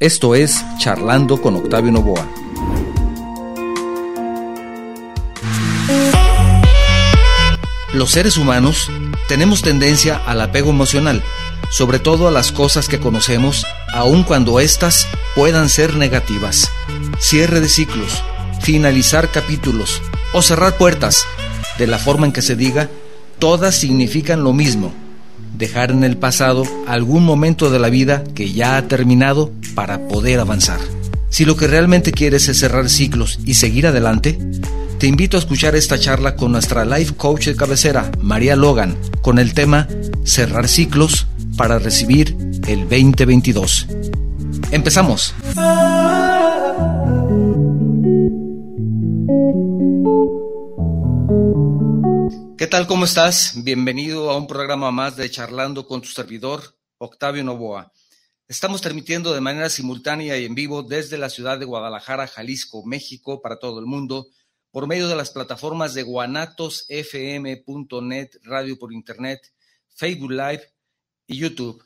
Esto es Charlando con Octavio Novoa. Los seres humanos tenemos tendencia al apego emocional, sobre todo a las cosas que conocemos, aun cuando éstas puedan ser negativas. Cierre de ciclos, finalizar capítulos o cerrar puertas, de la forma en que se diga, todas significan lo mismo dejar en el pasado algún momento de la vida que ya ha terminado para poder avanzar. Si lo que realmente quieres es cerrar ciclos y seguir adelante, te invito a escuchar esta charla con nuestra life coach de cabecera, María Logan, con el tema Cerrar ciclos para recibir el 2022. Empezamos. ¿Qué tal? ¿Cómo estás? Bienvenido a un programa más de Charlando con tu servidor, Octavio Novoa. Estamos transmitiendo de manera simultánea y en vivo desde la ciudad de Guadalajara, Jalisco, México, para todo el mundo, por medio de las plataformas de guanatosfm.net, radio por internet, Facebook Live y YouTube.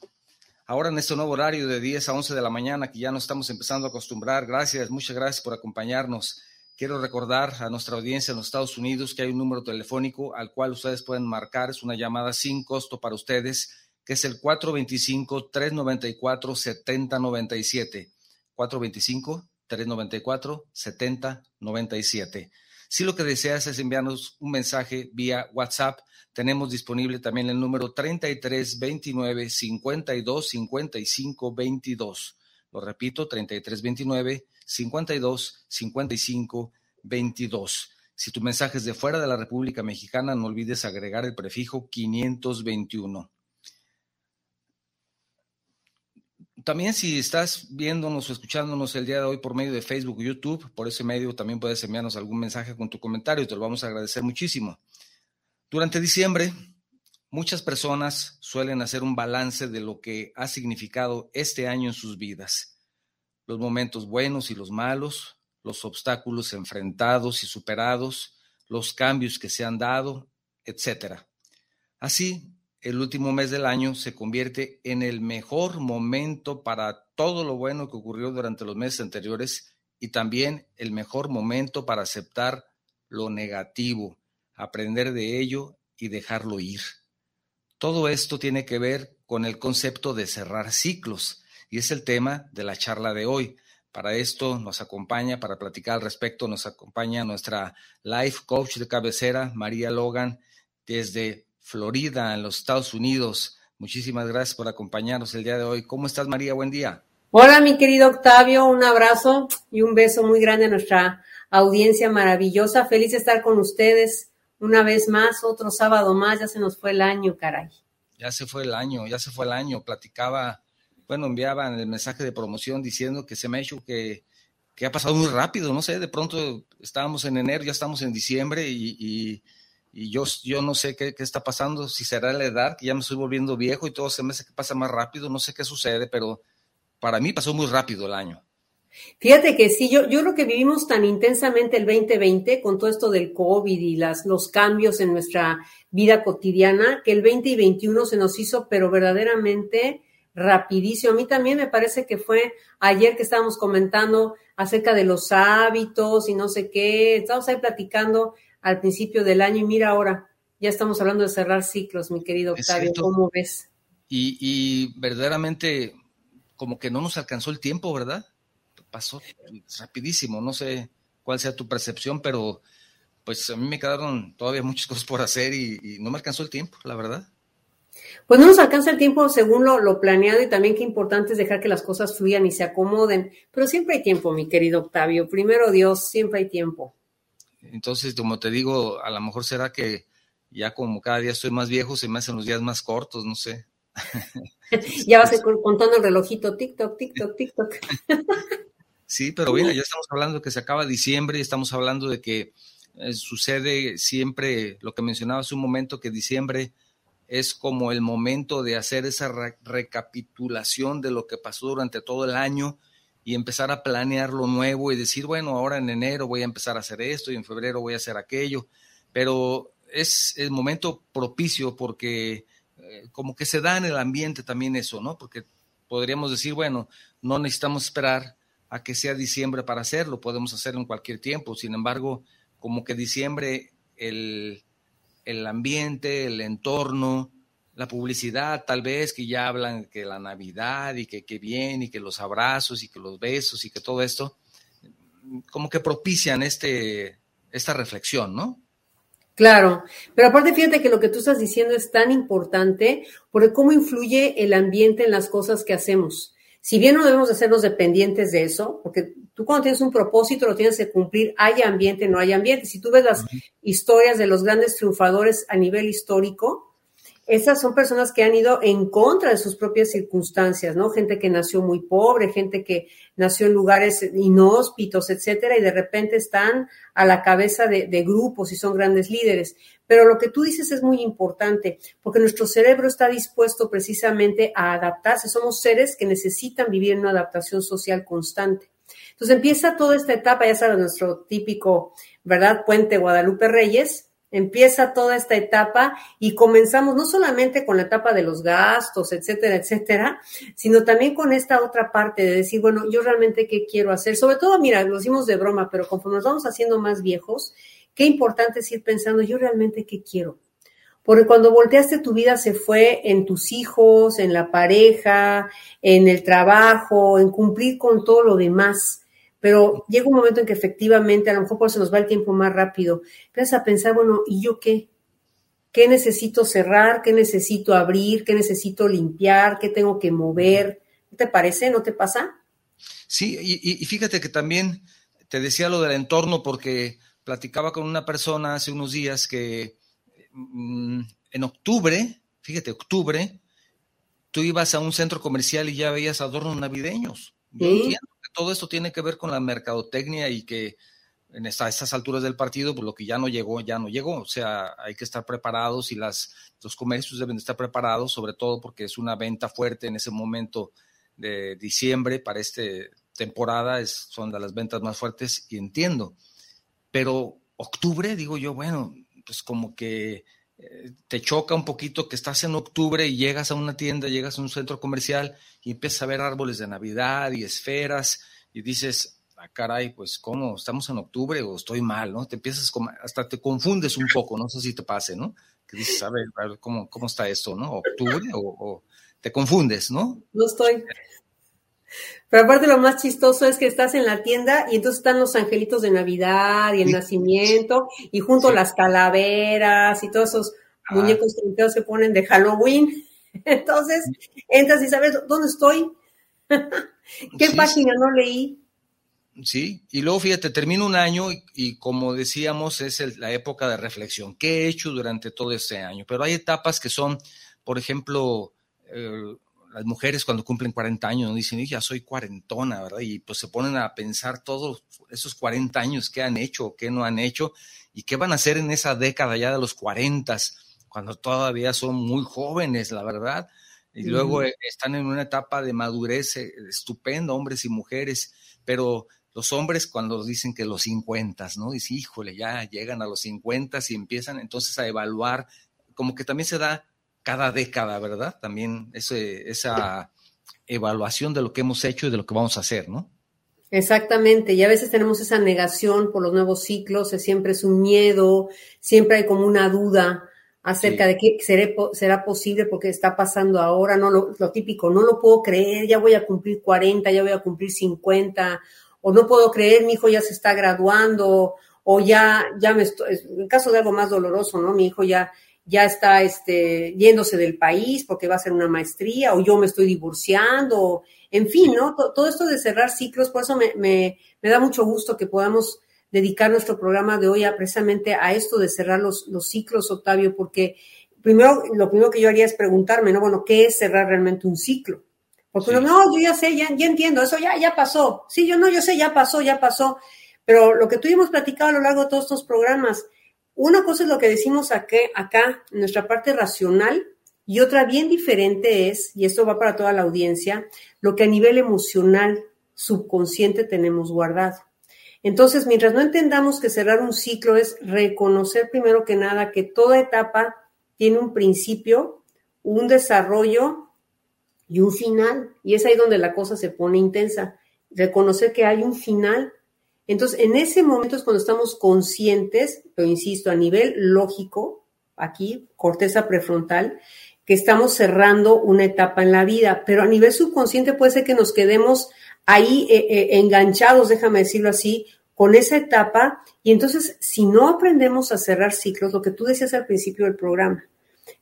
Ahora en este nuevo horario de 10 a 11 de la mañana, que ya nos estamos empezando a acostumbrar. Gracias, muchas gracias por acompañarnos. Quiero recordar a nuestra audiencia en los Estados Unidos que hay un número telefónico al cual ustedes pueden marcar, es una llamada sin costo para ustedes, que es el 425-394-7097. 425-394-7097. Si lo que deseas es enviarnos un mensaje vía WhatsApp, tenemos disponible también el número 3329 52 55 22. Lo repito, 3329 52 55 22. Si tu mensaje es de fuera de la República Mexicana, no olvides agregar el prefijo 521. También si estás viéndonos o escuchándonos el día de hoy por medio de Facebook o YouTube, por ese medio también puedes enviarnos algún mensaje con tu comentario, te lo vamos a agradecer muchísimo. Durante diciembre, muchas personas suelen hacer un balance de lo que ha significado este año en sus vidas los momentos buenos y los malos, los obstáculos enfrentados y superados, los cambios que se han dado, etc. Así, el último mes del año se convierte en el mejor momento para todo lo bueno que ocurrió durante los meses anteriores y también el mejor momento para aceptar lo negativo, aprender de ello y dejarlo ir. Todo esto tiene que ver con el concepto de cerrar ciclos, y es el tema de la charla de hoy. Para esto nos acompaña, para platicar al respecto, nos acompaña nuestra life coach de cabecera, María Logan, desde Florida, en los Estados Unidos. Muchísimas gracias por acompañarnos el día de hoy. ¿Cómo estás, María? Buen día. Hola, mi querido Octavio, un abrazo y un beso muy grande a nuestra audiencia maravillosa. Feliz de estar con ustedes una vez más, otro sábado más, ya se nos fue el año, caray. Ya se fue el año, ya se fue el año. Platicaba bueno, enviaban el mensaje de promoción diciendo que se me ha hecho que, ha pasado muy rápido, no sé, de pronto estábamos en enero, ya estamos en diciembre y, yo, yo no sé qué, está pasando, si será la edad, que ya me estoy volviendo viejo y todo se me hace que pasa más rápido, no sé qué sucede, pero para mí pasó muy rápido el año. Fíjate que sí, yo, yo creo que vivimos tan intensamente el 2020 con todo esto del COVID y las, los cambios en nuestra vida cotidiana, que el 20 y 21 se nos hizo, pero verdaderamente rapidísimo. A mí también me parece que fue ayer que estábamos comentando acerca de los hábitos y no sé qué. Estábamos ahí platicando al principio del año y mira ahora, ya estamos hablando de cerrar ciclos, mi querido Octavio. ¿Cómo ves? Y, verdaderamente como que no nos alcanzó el tiempo, ¿verdad? Pasó rapidísimo. No sé cuál sea tu percepción, pero pues a mí me quedaron todavía muchas cosas por hacer y no me alcanzó el tiempo, la verdad. Pues no nos alcanza el tiempo según lo, planeado y también qué importante es dejar que las cosas fluyan y se acomoden. Pero siempre hay tiempo, mi querido Octavio. Primero Dios, siempre hay tiempo. Entonces, como te digo, a lo mejor será que ya como cada día estoy más viejo, se me hacen los días más cortos, no sé. ya vas contando el relojito, TikTok, TikTok, TikTok. sí, pero bueno, ya estamos hablando que se acaba diciembre y estamos hablando de que eh, sucede siempre lo que mencionaba hace un momento, que diciembre es como el momento de hacer esa recapitulación de lo que pasó durante todo el año y empezar a planear lo nuevo y decir, bueno, ahora en enero voy a empezar a hacer esto y en febrero voy a hacer aquello, pero es el momento propicio porque eh, como que se da en el ambiente también eso, ¿no? Porque podríamos decir, bueno, no necesitamos esperar a que sea diciembre para hacerlo, podemos hacerlo en cualquier tiempo. Sin embargo, como que diciembre, el, el ambiente, el entorno, la publicidad, tal vez que ya hablan que la Navidad y que, que bien y que los abrazos y que los besos y que todo esto, como que propician este, esta reflexión, ¿no? Claro, pero aparte fíjate que lo que tú estás diciendo es tan importante porque cómo influye el ambiente en las cosas que hacemos. Si bien no debemos hacernos dependientes de eso, porque tú cuando tienes un propósito lo tienes que cumplir, haya ambiente, no haya ambiente. Si tú ves las historias de los grandes triunfadores a nivel histórico, esas son personas que han ido en contra de sus propias circunstancias, ¿no? Gente que nació muy pobre, gente que nació en lugares inhóspitos, etcétera, y de repente están a la cabeza de, de, grupos y son grandes líderes. Pero lo que tú dices es muy importante, porque nuestro cerebro está dispuesto precisamente a adaptarse. Somos seres que necesitan vivir en una adaptación social constante. Entonces empieza toda esta etapa, ya sabes, nuestro típico, ¿verdad? Puente Guadalupe Reyes, empieza toda esta etapa y comenzamos no solamente con la etapa de los gastos, etcétera, etcétera, sino también con esta otra parte de decir, bueno, yo realmente qué quiero hacer. Sobre todo, mira, lo hicimos de broma, pero conforme nos vamos haciendo más viejos, qué importante es ir pensando, yo realmente qué quiero. Porque cuando volteaste tu vida se fue en tus hijos, en la pareja, en el trabajo, en cumplir con todo lo demás pero llega un momento en que efectivamente, a lo mejor por eso nos va el tiempo más rápido, empiezas a pensar, bueno, ¿y yo qué? ¿Qué necesito cerrar? ¿Qué necesito abrir? ¿Qué necesito limpiar? ¿Qué tengo que mover? ¿No te parece? ¿No te pasa? Sí, y, y fíjate que también te decía lo del entorno porque platicaba con una persona hace unos días que mm, en octubre, fíjate, octubre, tú ibas a un centro comercial y ya veías adornos navideños. ¿Sí? Todo esto tiene que ver con la mercadotecnia y que en estas alturas del partido, pues lo que ya no llegó, ya no llegó. O sea, hay que estar preparados y las, los comercios deben estar preparados, sobre todo porque es una venta fuerte en ese momento de diciembre para esta temporada, es, son de las ventas más fuertes y entiendo. Pero octubre, digo yo, bueno, pues como que te choca un poquito que estás en octubre y llegas a una tienda, llegas a un centro comercial y empiezas a ver árboles de Navidad y esferas y dices, ah, caray, pues cómo, estamos en octubre o estoy mal, ¿no? Te empiezas, como, hasta te confundes un poco, no sé si te pase, ¿no? Que dices, a ver, a ver ¿cómo, cómo está esto, ¿no? ¿Octubre o te confundes, ¿no? No estoy. Pero aparte lo más chistoso es que estás en la tienda y entonces están los angelitos de Navidad y el nacimiento y junto las calaveras y todos esos ah. muñecos que se ponen de Halloween. Entonces entras y sabes dónde estoy. ¿Qué página no leí? Sí, y luego fíjate, termina un año y, como decíamos, es la época de reflexión. ¿Qué he hecho durante todo este año? Pero hay etapas que son, por ejemplo, eh, las mujeres cuando cumplen 40 años dicen, ya soy cuarentona, ¿verdad? Y pues se ponen a pensar todos esos 40 años, qué han hecho qué no han hecho y qué van a hacer en esa década ya de los 40, cuando todavía son muy jóvenes, la verdad. Y luego eh, están en una etapa de madurez eh, estupenda, hombres y mujeres, pero los hombres cuando dicen que los 50, ¿no? Dicen, híjole, ya llegan a los 50 y empiezan entonces a evaluar, como que también se da cada década, ¿verdad? También ese, esa evaluación de lo que hemos hecho y de lo que vamos a hacer, ¿no? Exactamente, y a veces tenemos esa negación por los nuevos ciclos, siempre es un miedo, siempre hay como una duda acerca de qué seré, será posible porque está pasando ahora, no lo, lo, típico, no lo puedo creer, ya voy a cumplir 40, ya voy a cumplir 50, o no puedo creer, mi hijo ya se está graduando, o ya, ya me estoy, en caso de algo más doloroso, ¿no? Mi hijo ya, ya está este, yéndose del país porque va a hacer una maestría o yo me estoy divorciando, en fin, ¿no? Todo esto de cerrar ciclos, por eso me, me, me, da mucho gusto que podamos dedicar nuestro programa de hoy a precisamente a esto de cerrar los, los ciclos, Octavio, porque primero, lo primero que yo haría es preguntarme, ¿no? Bueno, ¿qué es cerrar realmente un ciclo? Porque uno, no, yo ya sé, ya, ya entiendo, eso ya, ya pasó. Sí, yo no, yo sé, ya pasó, ya pasó. Pero lo que tuvimos platicado a lo largo de todos estos programas, una cosa es lo que decimos acá, acá, nuestra parte racional, y otra bien diferente es, y esto va para toda la audiencia, lo que a nivel emocional, subconsciente tenemos guardado. Entonces, mientras no entendamos que cerrar un ciclo es reconocer primero que nada que toda etapa tiene un principio, un desarrollo y un final. Y es ahí donde la cosa se pone intensa. Reconocer que hay un final. Entonces, en ese momento es cuando estamos conscientes, pero insisto, a nivel lógico, aquí, corteza prefrontal, que estamos cerrando una etapa en la vida, pero a nivel subconsciente puede ser que nos quedemos ahí eh, eh, enganchados, déjame decirlo así, con esa etapa. Y entonces, si no aprendemos a cerrar ciclos, lo que tú decías al principio del programa,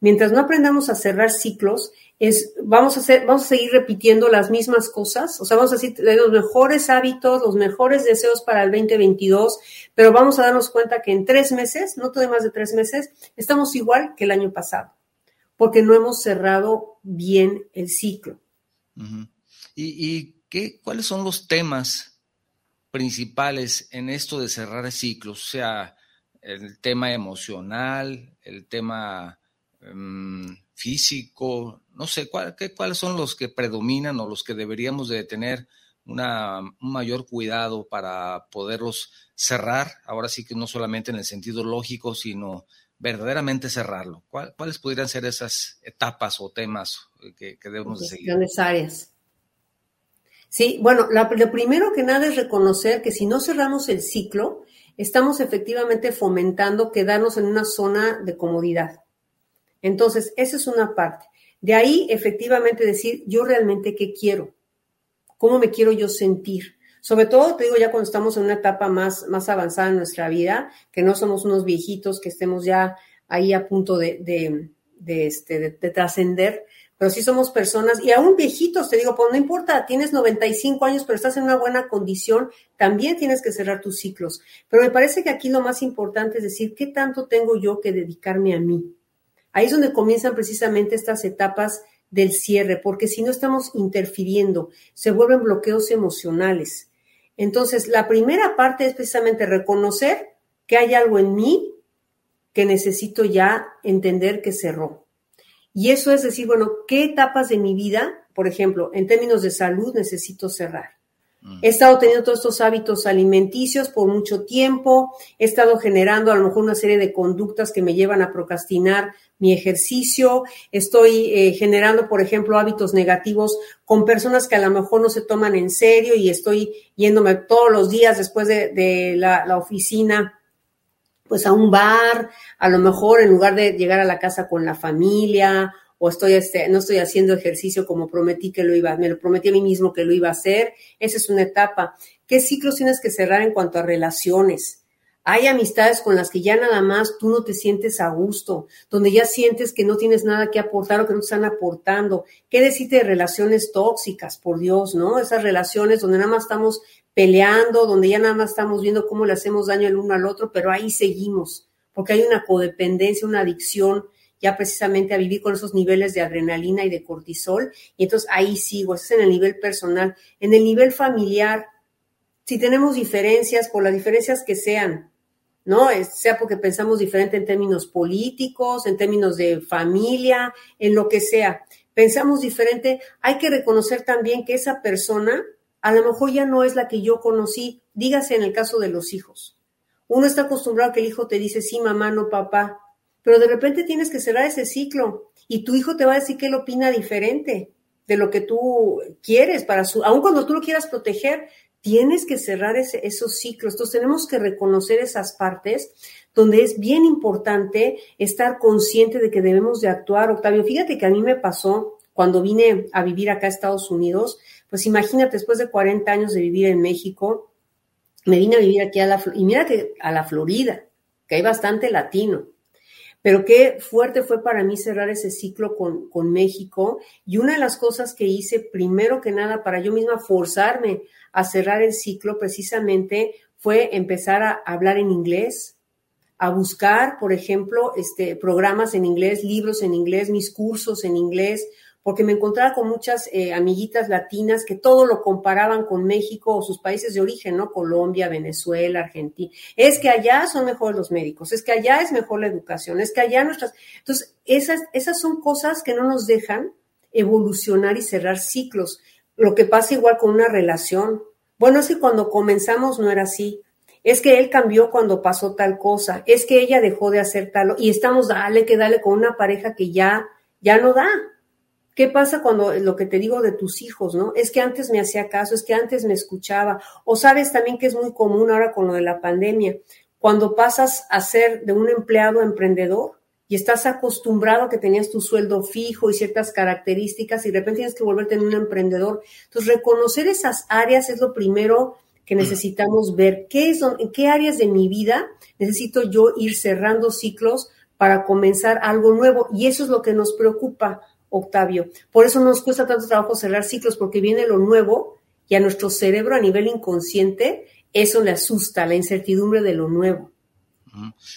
mientras no aprendamos a cerrar ciclos, es, vamos a hacer, vamos a seguir repitiendo las mismas cosas, o sea, vamos a decir los mejores hábitos, los mejores deseos para el 2022, pero vamos a darnos cuenta que en tres meses, no todo más de tres meses, estamos igual que el año pasado, porque no hemos cerrado bien el ciclo. ¿Y, qué, cuáles son los temas principales en esto de cerrar ciclos? O sea, el tema emocional, el tema em, físico, no sé, ¿cuáles son los que predominan o los que deberíamos de tener una, un mayor cuidado para poderlos cerrar? Ahora sí que no solamente en el sentido lógico, sino verdaderamente cerrarlo. ¿Cuáles podrían ser esas etapas o temas que, debemos de seguir? áreas. Sí, bueno, lo primero que nada es reconocer que si no cerramos el ciclo, estamos efectivamente fomentando quedarnos en una zona de comodidad. Entonces, esa es una parte. De ahí, efectivamente, decir, yo realmente qué quiero, cómo me quiero yo sentir. Sobre todo, te digo, ya cuando estamos en una etapa más, más avanzada en nuestra vida, que no somos unos viejitos que estemos ya ahí a punto de, de, este, de, trascender, pero sí somos personas, y aún viejitos, te digo, pues no importa, tienes 95 años, pero estás en una buena condición, también tienes que cerrar tus ciclos. Pero me parece que aquí lo más importante es decir, ¿qué tanto tengo yo que dedicarme a mí? Ahí es donde comienzan precisamente estas etapas del cierre, porque si no estamos interfiriendo, se vuelven bloqueos emocionales. Entonces, la primera parte es precisamente reconocer que hay algo en mí que necesito ya entender que cerró. Y eso es decir, bueno, ¿qué etapas de mi vida, por ejemplo, en términos de salud, necesito cerrar? Mm. He estado teniendo todos estos hábitos alimenticios por mucho tiempo, he estado generando a lo mejor una serie de conductas que me llevan a procrastinar mi ejercicio, estoy eh, generando, por ejemplo, hábitos negativos con personas que a lo mejor no se toman en serio y estoy yéndome todos los días después de, la, la oficina pues a un bar, a lo mejor en lugar de llegar a la casa con la familia o estoy este, no estoy haciendo ejercicio como prometí que lo iba, me lo prometí a mí mismo que lo iba a hacer. Esa es una etapa. ¿Qué ciclos tienes que cerrar en cuanto a relaciones? Hay amistades con las que ya nada más tú no te sientes a gusto, donde ya sientes que no tienes nada que aportar o que no te están aportando. ¿Qué decirte de relaciones tóxicas, por Dios, no? Esas relaciones donde nada más estamos peleando, donde ya nada más estamos viendo cómo le hacemos daño el uno al otro, pero ahí seguimos, porque hay una codependencia, una adicción ya precisamente a vivir con esos niveles de adrenalina y de cortisol. Y entonces ahí sigo, eso es en el nivel personal. En el nivel familiar, si tenemos diferencias, por las diferencias que sean, ¿no? Sea porque pensamos diferente en términos políticos, en términos de familia, en lo que sea. Pensamos diferente, hay que reconocer también que esa persona a lo mejor ya no es la que yo conocí, dígase en el caso de los hijos. Uno está acostumbrado a que el hijo te dice sí, mamá, no papá, pero de repente tienes que cerrar ese ciclo y tu hijo te va a decir que él opina diferente de lo que tú quieres para su, aun cuando tú lo quieras proteger, tienes que cerrar ese, esos ciclos. Entonces tenemos que reconocer esas partes donde es bien importante estar consciente de que debemos de actuar. Octavio, fíjate que a mí me pasó cuando vine a vivir acá a Estados Unidos, pues imagínate, después de 40 años de vivir en México, me vine a vivir aquí a la, y mira que a la Florida, que hay bastante latino. Pero qué fuerte fue para mí cerrar ese ciclo con, con, México. Y una de las cosas que hice, primero que nada, para yo misma forzarme a cerrar el ciclo, precisamente fue empezar a hablar en inglés, a buscar, por ejemplo, este, programas en inglés, libros en inglés, mis cursos en inglés, porque me encontraba con muchas eh, amiguitas latinas que todo lo comparaban con México o sus países de origen, ¿no? Colombia, Venezuela, Argentina. Es que allá son mejores los médicos, es que allá es mejor la educación, es que allá nuestras... Entonces, esas, esas son cosas que no nos dejan evolucionar y cerrar ciclos. Lo que pasa igual con una relación. Bueno, es que cuando comenzamos no era así. Es que él cambió cuando pasó tal cosa. Es que ella dejó de hacer tal. Y estamos dale que dale con una pareja que ya, ya no da ¿Qué pasa cuando lo que te digo de tus hijos, no? Es que antes me hacía caso, es que antes me escuchaba. O sabes también que es muy común ahora con lo de la pandemia, cuando pasas a ser de un empleado a emprendedor y estás acostumbrado a que tenías tu sueldo fijo y ciertas características y de repente tienes que volverte en un emprendedor. Entonces, reconocer esas áreas es lo primero que necesitamos ver. ¿Qué es, ¿En qué áreas de mi vida necesito yo ir cerrando ciclos para comenzar algo nuevo? Y eso es lo que nos preocupa Octavio. Por eso nos cuesta tanto trabajo cerrar ciclos, porque viene lo nuevo y a nuestro cerebro a nivel inconsciente eso le asusta, la incertidumbre de lo nuevo.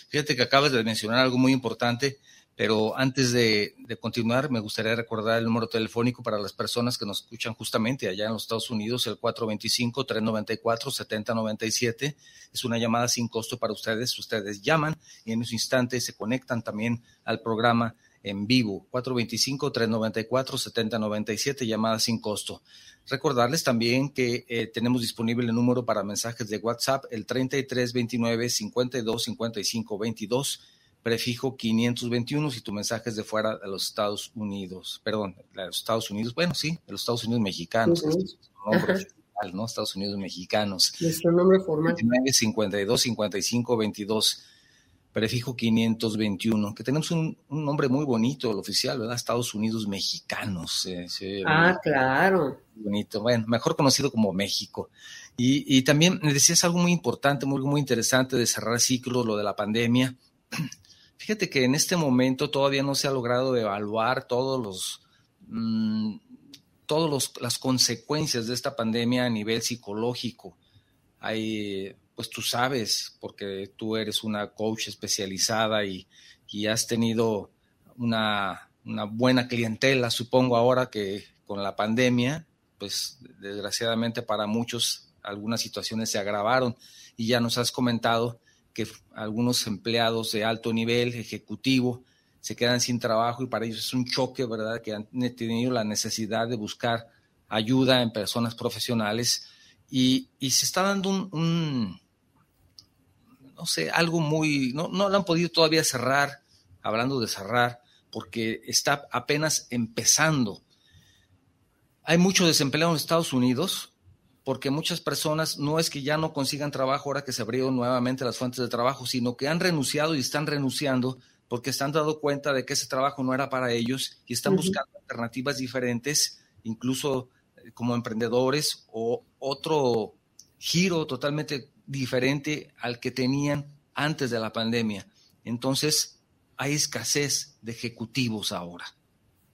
Fíjate que acabas de mencionar algo muy importante, pero antes de, continuar me gustaría recordar el número telefónico para las personas que nos escuchan justamente allá en los Estados Unidos, el 425-394-7097. Es una llamada sin costo para ustedes. Ustedes llaman y en ese instante se conectan también al programa en vivo, 425-394-7097, llamadas sin costo. Recordarles también que eh, tenemos disponible el número para mensajes de WhatsApp, el 3329-525522, prefijo 521 si tu mensaje es de fuera de los Estados Unidos, perdón, de los Estados Unidos, bueno, sí, de los Estados Unidos mexicanos, ¿no? Estados Unidos mexicanos. Nuestro nombre formal. 52 55 22 prefijo 521, que tenemos un, nombre muy bonito, el oficial, ¿verdad? Estados Unidos Mexicanos. ah, claro. Bonito, bueno, mejor conocido como México. Y, y también me decías algo muy importante, muy, muy interesante de cerrar ciclos, lo de la pandemia. Fíjate que en este momento todavía no se ha logrado evaluar todos los... Mm, todas las consecuencias de esta pandemia a nivel psicológico. Hay pues tú sabes, porque tú eres una coach especializada y, has tenido una, buena clientela, supongo ahora que con la pandemia, pues desgraciadamente para muchos algunas situaciones se agravaron y ya nos has comentado que algunos empleados de alto nivel, ejecutivo, se quedan sin trabajo y para ellos es un choque, ¿verdad? Que han tenido la necesidad de buscar ayuda en personas profesionales y, se está dando un, no sé, algo muy, no, no lo han podido todavía cerrar, hablando de cerrar, porque está apenas empezando. Hay mucho desempleo en Estados Unidos porque muchas personas no es que ya no consigan trabajo ahora que se abrieron nuevamente las fuentes de trabajo, sino que han renunciado y están renunciando porque se han dado cuenta de que ese trabajo no era para ellos y están buscando alternativas diferentes, incluso eh, como emprendedores o otro giro totalmente diferente al que tenían antes de la pandemia. Entonces, hay escasez de ejecutivos ahora.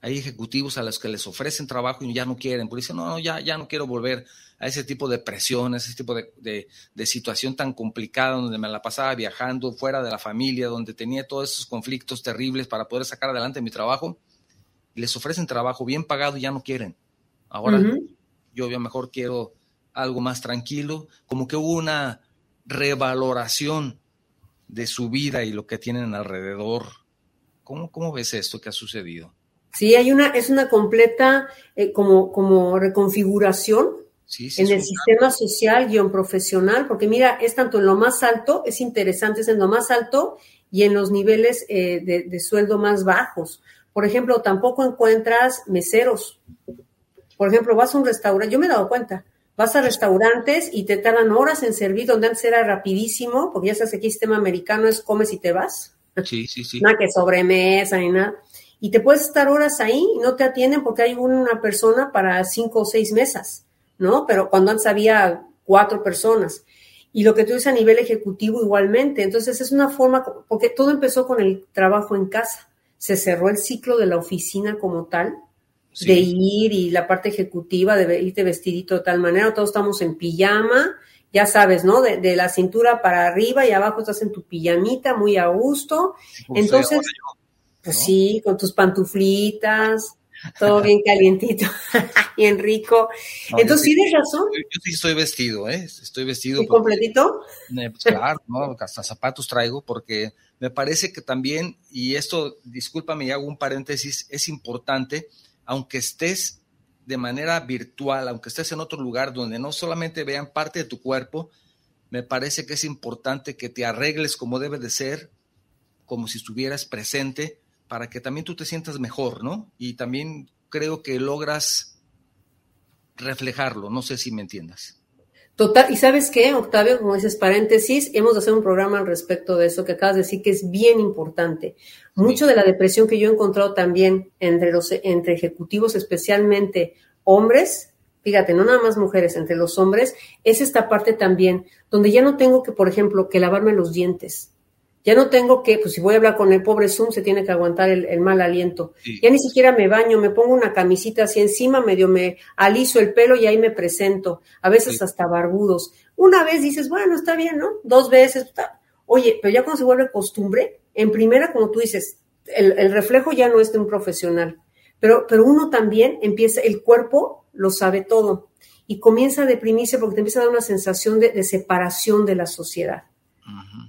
Hay ejecutivos a los que les ofrecen trabajo y ya no quieren, porque dicen, no, no, ya, ya no quiero volver a ese tipo de presión, a ese tipo de, de, situación tan complicada donde me la pasaba viajando fuera de la familia, donde tenía todos esos conflictos terribles para poder sacar adelante mi trabajo. Y les ofrecen trabajo bien pagado y ya no quieren. Ahora yo, yo mejor quiero algo más tranquilo, como que hubo una revaloración de su vida y lo que tienen alrededor. ¿Cómo, cómo ves esto que ha sucedido? Sí, hay una, es una completa eh, como, como reconfiguración en el sistema social guion profesional, porque mira, es tanto en lo más alto, es interesante, es en lo más alto y en los niveles eh, de, de, sueldo más bajos. Por ejemplo, tampoco encuentras meseros. Por ejemplo, vas a un restaurante, yo me he dado cuenta, Vas a restaurantes y te tardan horas en servir, donde antes era rapidísimo, porque ya sabes que aquí el sistema americano es comes y te vas. Sí, sí, sí. Nada que sobremesa ni nada. Y te puedes estar horas ahí y no te atienden porque hay una persona para cinco o seis mesas, ¿no? Pero cuando antes había cuatro personas. Y lo que tú dices a nivel ejecutivo igualmente. Entonces es una forma, porque todo empezó con el trabajo en casa. Se cerró el ciclo de la oficina como tal de ir y la parte ejecutiva de irte vestidito de tal manera, todos estamos en pijama, ya sabes, ¿no? De, la cintura para arriba y abajo estás en tu pijamita, muy a gusto. Entonces, pues sí, con tus pantuflitas, todo bien calientito, bien rico. Entonces, tienes razón. Yo, sí estoy vestido, ¿eh? Estoy vestido. ¿Y completito? Eh, pues, claro, ¿no? Hasta zapatos traigo porque me parece que también, y esto, discúlpame y hago un paréntesis, es importante aunque estés de manera virtual, aunque estés en otro lugar donde no solamente vean parte de tu cuerpo, me parece que es importante que te arregles como debe de ser, como si estuvieras presente, para que también tú te sientas mejor, ¿no? Y también creo que logras reflejarlo. No sé si me entiendas. Total, y sabes qué, Octavio, como dices, paréntesis, hemos de hacer un programa al respecto de eso que acabas de decir que es bien importante. Mucho de la depresión que yo he encontrado también entre los entre ejecutivos, especialmente hombres, fíjate, no nada más mujeres, entre los hombres, es esta parte también donde ya no tengo que, por ejemplo, que lavarme los dientes. Ya no tengo que, pues si voy a hablar con el pobre Zoom, se tiene que aguantar el, mal aliento. Ya ni siquiera me baño, me pongo una camisita así encima, medio me aliso el pelo y ahí me presento. A veces hasta barbudos. Una vez dices, bueno, está bien, ¿no? Dos veces. Está... Oye, pero ya cuando se vuelve costumbre, en primera, como tú dices, el, reflejo ya no es de un profesional. Pero, pero uno también empieza, el cuerpo lo sabe todo y comienza a deprimirse porque te empieza a dar una sensación de separación de la sociedad.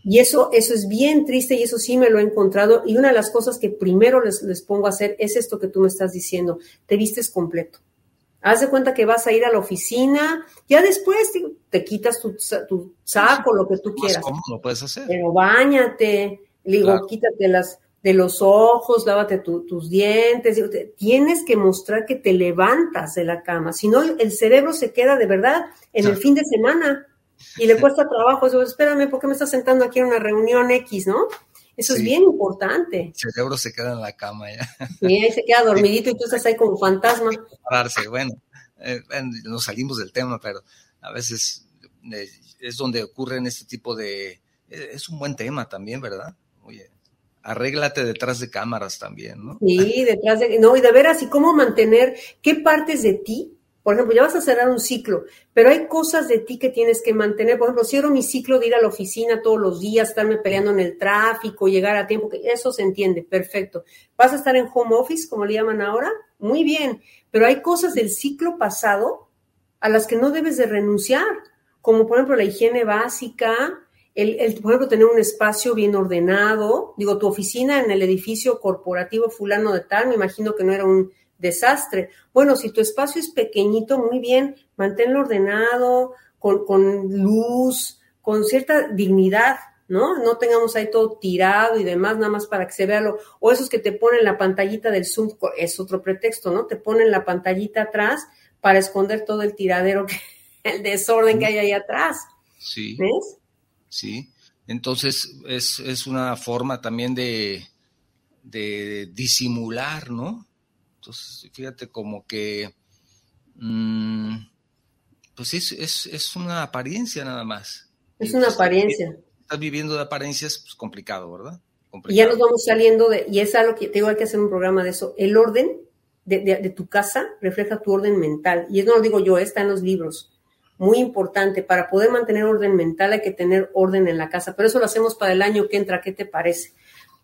Y eso, eso es bien triste y eso sí me lo he encontrado. Y una de las cosas que primero les, les pongo a hacer es esto que tú me estás diciendo. Te vistes completo. Haz de cuenta que vas a ir a la oficina, ya después te, quitas tu, tu, saco, lo que tú quieras. ¿Cómo lo puedes hacer? Pero bañate, digo, quítate las de los ojos, lávate tus dientes. tienes que mostrar que te levantas de la cama, si no el cerebro se queda de verdad en el fin de semana y le cuesta trabajo. Eso, espérame, ¿por qué me estás sentando aquí en una reunión X, no? Eso es bien importante. El cerebro se queda en la cama ya. Ahí se queda dormidito y tú estás ahí como fantasma. Pararse, bueno, eh, nos salimos del tema, pero a veces eh, es donde ocurren este tipo de... Eh, es un buen tema también, ¿verdad? Oye, arréglate detrás de cámaras también, ¿no? Sí, detrás de... No, y de veras, ¿y cómo mantener qué partes de ti por ejemplo, ya vas a cerrar un ciclo, pero hay cosas de ti que tienes que mantener. Por ejemplo, cierro mi ciclo de ir a la oficina todos los días, estarme peleando en el tráfico, llegar a tiempo, que eso se entiende, perfecto. ¿Vas a estar en home office, como le llaman ahora? Muy bien, pero hay cosas del ciclo pasado a las que no debes de renunciar, como por ejemplo la higiene básica, el, el, por ejemplo, tener un espacio bien ordenado. Digo, tu oficina en el edificio corporativo fulano de tal, me imagino que no era un desastre. Bueno, si tu espacio es pequeñito, muy bien, manténlo ordenado, con, luz, con cierta dignidad, ¿no? No tengamos ahí todo tirado y demás, nada más para que se vea lo, o esos que te ponen la pantallita del Zoom, es otro pretexto, ¿no? Te ponen la pantallita atrás para esconder todo el tiradero, que, el desorden que hay ahí atrás. Sí. ¿Ves? Sí. Entonces, es, es una forma también de, de disimular, ¿no? Entonces, fíjate como que, mm, pues es, es, una apariencia nada más. Es una apariencia. Estás viviendo de apariencias, pues complicado, ¿verdad? Y ya nos vamos saliendo de, y es algo que te digo, hay que hacer un programa de eso. El orden de, tu casa refleja tu orden mental. Y eso no lo digo yo, está en los libros. Muy importante, para poder mantener orden mental hay que tener orden en la casa. Pero eso lo hacemos para el año que entra, ¿qué te parece?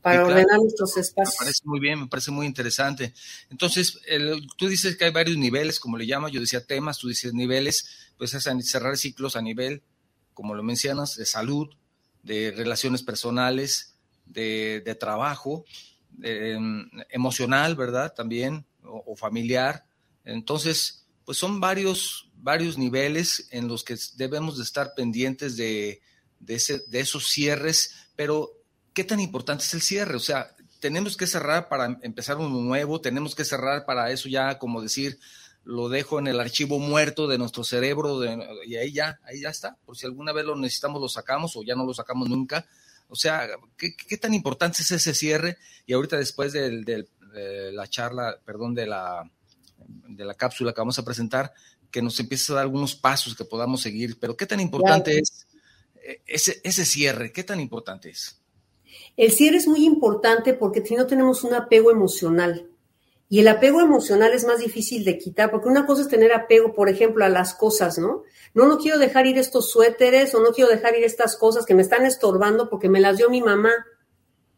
Para ordenar nuestros espacios. Me parece muy bien, me parece muy interesante. Entonces, tú dices que hay varios niveles, como le llamas, yo decía temas, tú dices niveles, pues es cerrar ciclos a nivel, como lo mencionas, de salud, de relaciones personales, de, trabajo, em, emocional, ¿verdad? También, o, familiar. Entonces, pues son varios, varios niveles en los que debemos de estar pendientes de, de, ese, de esos cierres, pero ¿qué tan importante es el cierre? O sea, tenemos que cerrar para empezar uno nuevo, tenemos que cerrar para eso ya, como decir, lo dejo en el archivo muerto de nuestro cerebro y ahí ya, ahí ya está. Por si alguna vez lo necesitamos, lo sacamos o ya no lo sacamos nunca. O sea, ¿qué, tan importante es ese cierre? Y ahorita después de la charla, perdón, de la, de la cápsula que vamos a presentar, que nos empiece a dar algunos pasos que podamos seguir. Pero ¿qué tan importante es eh, ese, ese cierre? ¿Qué tan importante es? El cierre es muy importante porque si no tenemos un apego emocional. Y el apego emocional es más difícil de quitar, porque una cosa es tener apego, por ejemplo, a las cosas, ¿no? No, no quiero dejar ir estos suéteres o no quiero dejar ir estas cosas que me están estorbando porque me las dio mi mamá.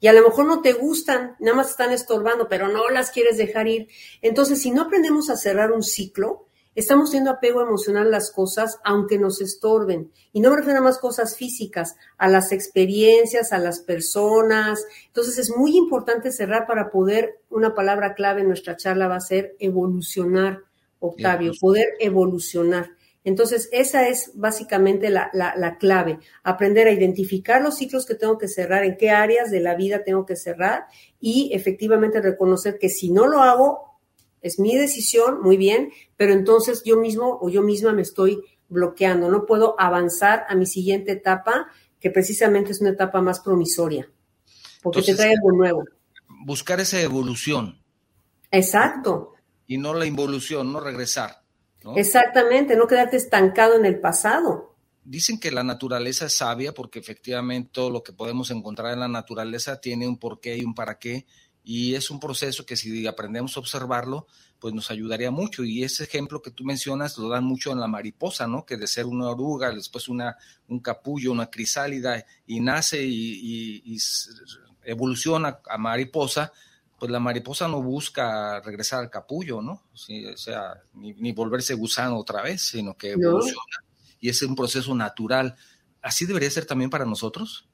Y a lo mejor no te gustan, nada más están estorbando, pero no las quieres dejar ir. Entonces, si no aprendemos a cerrar un ciclo, Estamos teniendo apego emocional a las cosas, aunque nos estorben. Y no me refiero a más cosas físicas, a las experiencias, a las personas. Entonces es muy importante cerrar para poder, una palabra clave en nuestra charla va a ser evolucionar, Octavio, poder evolucionar. Entonces, esa es básicamente la, la, clave, aprender a identificar los ciclos que tengo que cerrar, en qué áreas de la vida tengo que cerrar y efectivamente reconocer que si no lo hago, es mi decisión, muy bien, pero entonces yo mismo o yo misma me estoy bloqueando, no puedo avanzar a mi siguiente etapa, que precisamente es una etapa más promisoria, porque te trae algo nuevo. Buscar esa evolución. Exacto. Y no la involución, no regresar. Exactamente, no quedarte estancado en el pasado. Dicen que la naturaleza es sabia porque efectivamente todo lo que podemos encontrar en la naturaleza tiene un porqué y un para qué y es un proceso que si aprendemos a observarlo, pues nos ayudaría mucho. Y ese ejemplo que tú mencionas lo dan mucho en la mariposa, ¿no? Que de ser una oruga, después una, un capullo, una crisálida, y nace y, evoluciona a mariposa, pues la mariposa no busca regresar al capullo, ¿no? o sea, ni, volverse gusano otra vez, sino que evoluciona. Y es un proceso natural. ¿Así debería ser también para nosotros?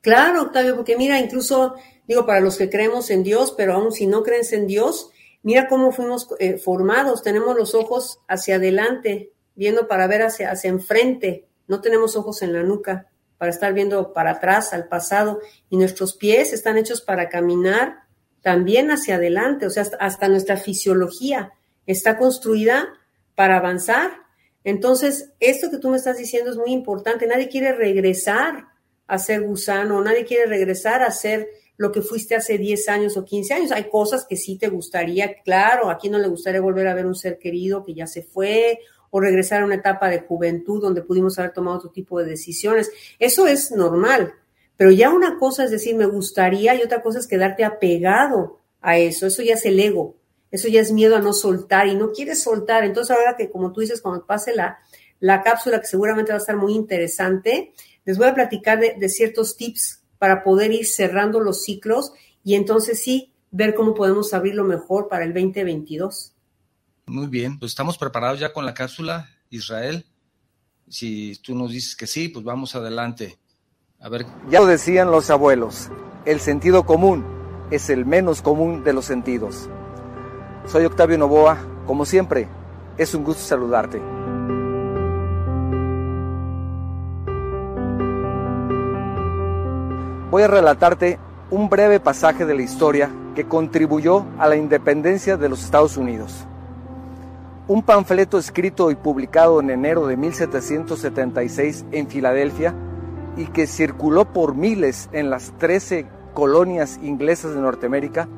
Claro, Octavio, porque mira, incluso digo para los que creemos en Dios, pero aún si no crees en Dios, mira cómo fuimos eh, formados, tenemos los ojos hacia adelante, viendo para ver hacia, hacia enfrente, no tenemos ojos en la nuca para estar viendo para atrás, al pasado, y nuestros pies están hechos para caminar también hacia adelante, o sea, hasta nuestra fisiología está construida para avanzar. Entonces, esto que tú me estás diciendo es muy importante, nadie quiere regresar a ser gusano, nadie quiere regresar a ser lo que fuiste hace 10 años o 15 años. Hay cosas que sí te gustaría, claro, a quién no le gustaría volver a ver un ser querido que ya se fue o regresar a una etapa de juventud donde pudimos haber tomado otro tipo de decisiones. Eso es normal, pero ya una cosa es decir, me gustaría y otra cosa es quedarte apegado a eso. Eso ya es el ego, eso ya es miedo a no soltar y no quieres soltar. Entonces ahora que como tú dices, cuando pase la, la cápsula, que seguramente va a estar muy interesante, les voy a platicar de, ciertos tips para poder ir cerrando los ciclos y entonces sí ver cómo podemos abrirlo mejor para el 2022. Muy bien, pues estamos preparados ya con la cápsula, Israel. Si tú nos dices que sí, pues vamos adelante. A ver. Ya lo decían los abuelos, el sentido común es el menos común de los sentidos. Soy Octavio Novoa, como siempre, es un gusto saludarte. Voy a relatarte un breve pasaje de la historia que contribuyó a la independencia de los Estados Unidos. Un panfleto escrito y publicado en enero de 1776 en Filadelfia y que circuló por miles en las 13 colonias inglesas de Norteamérica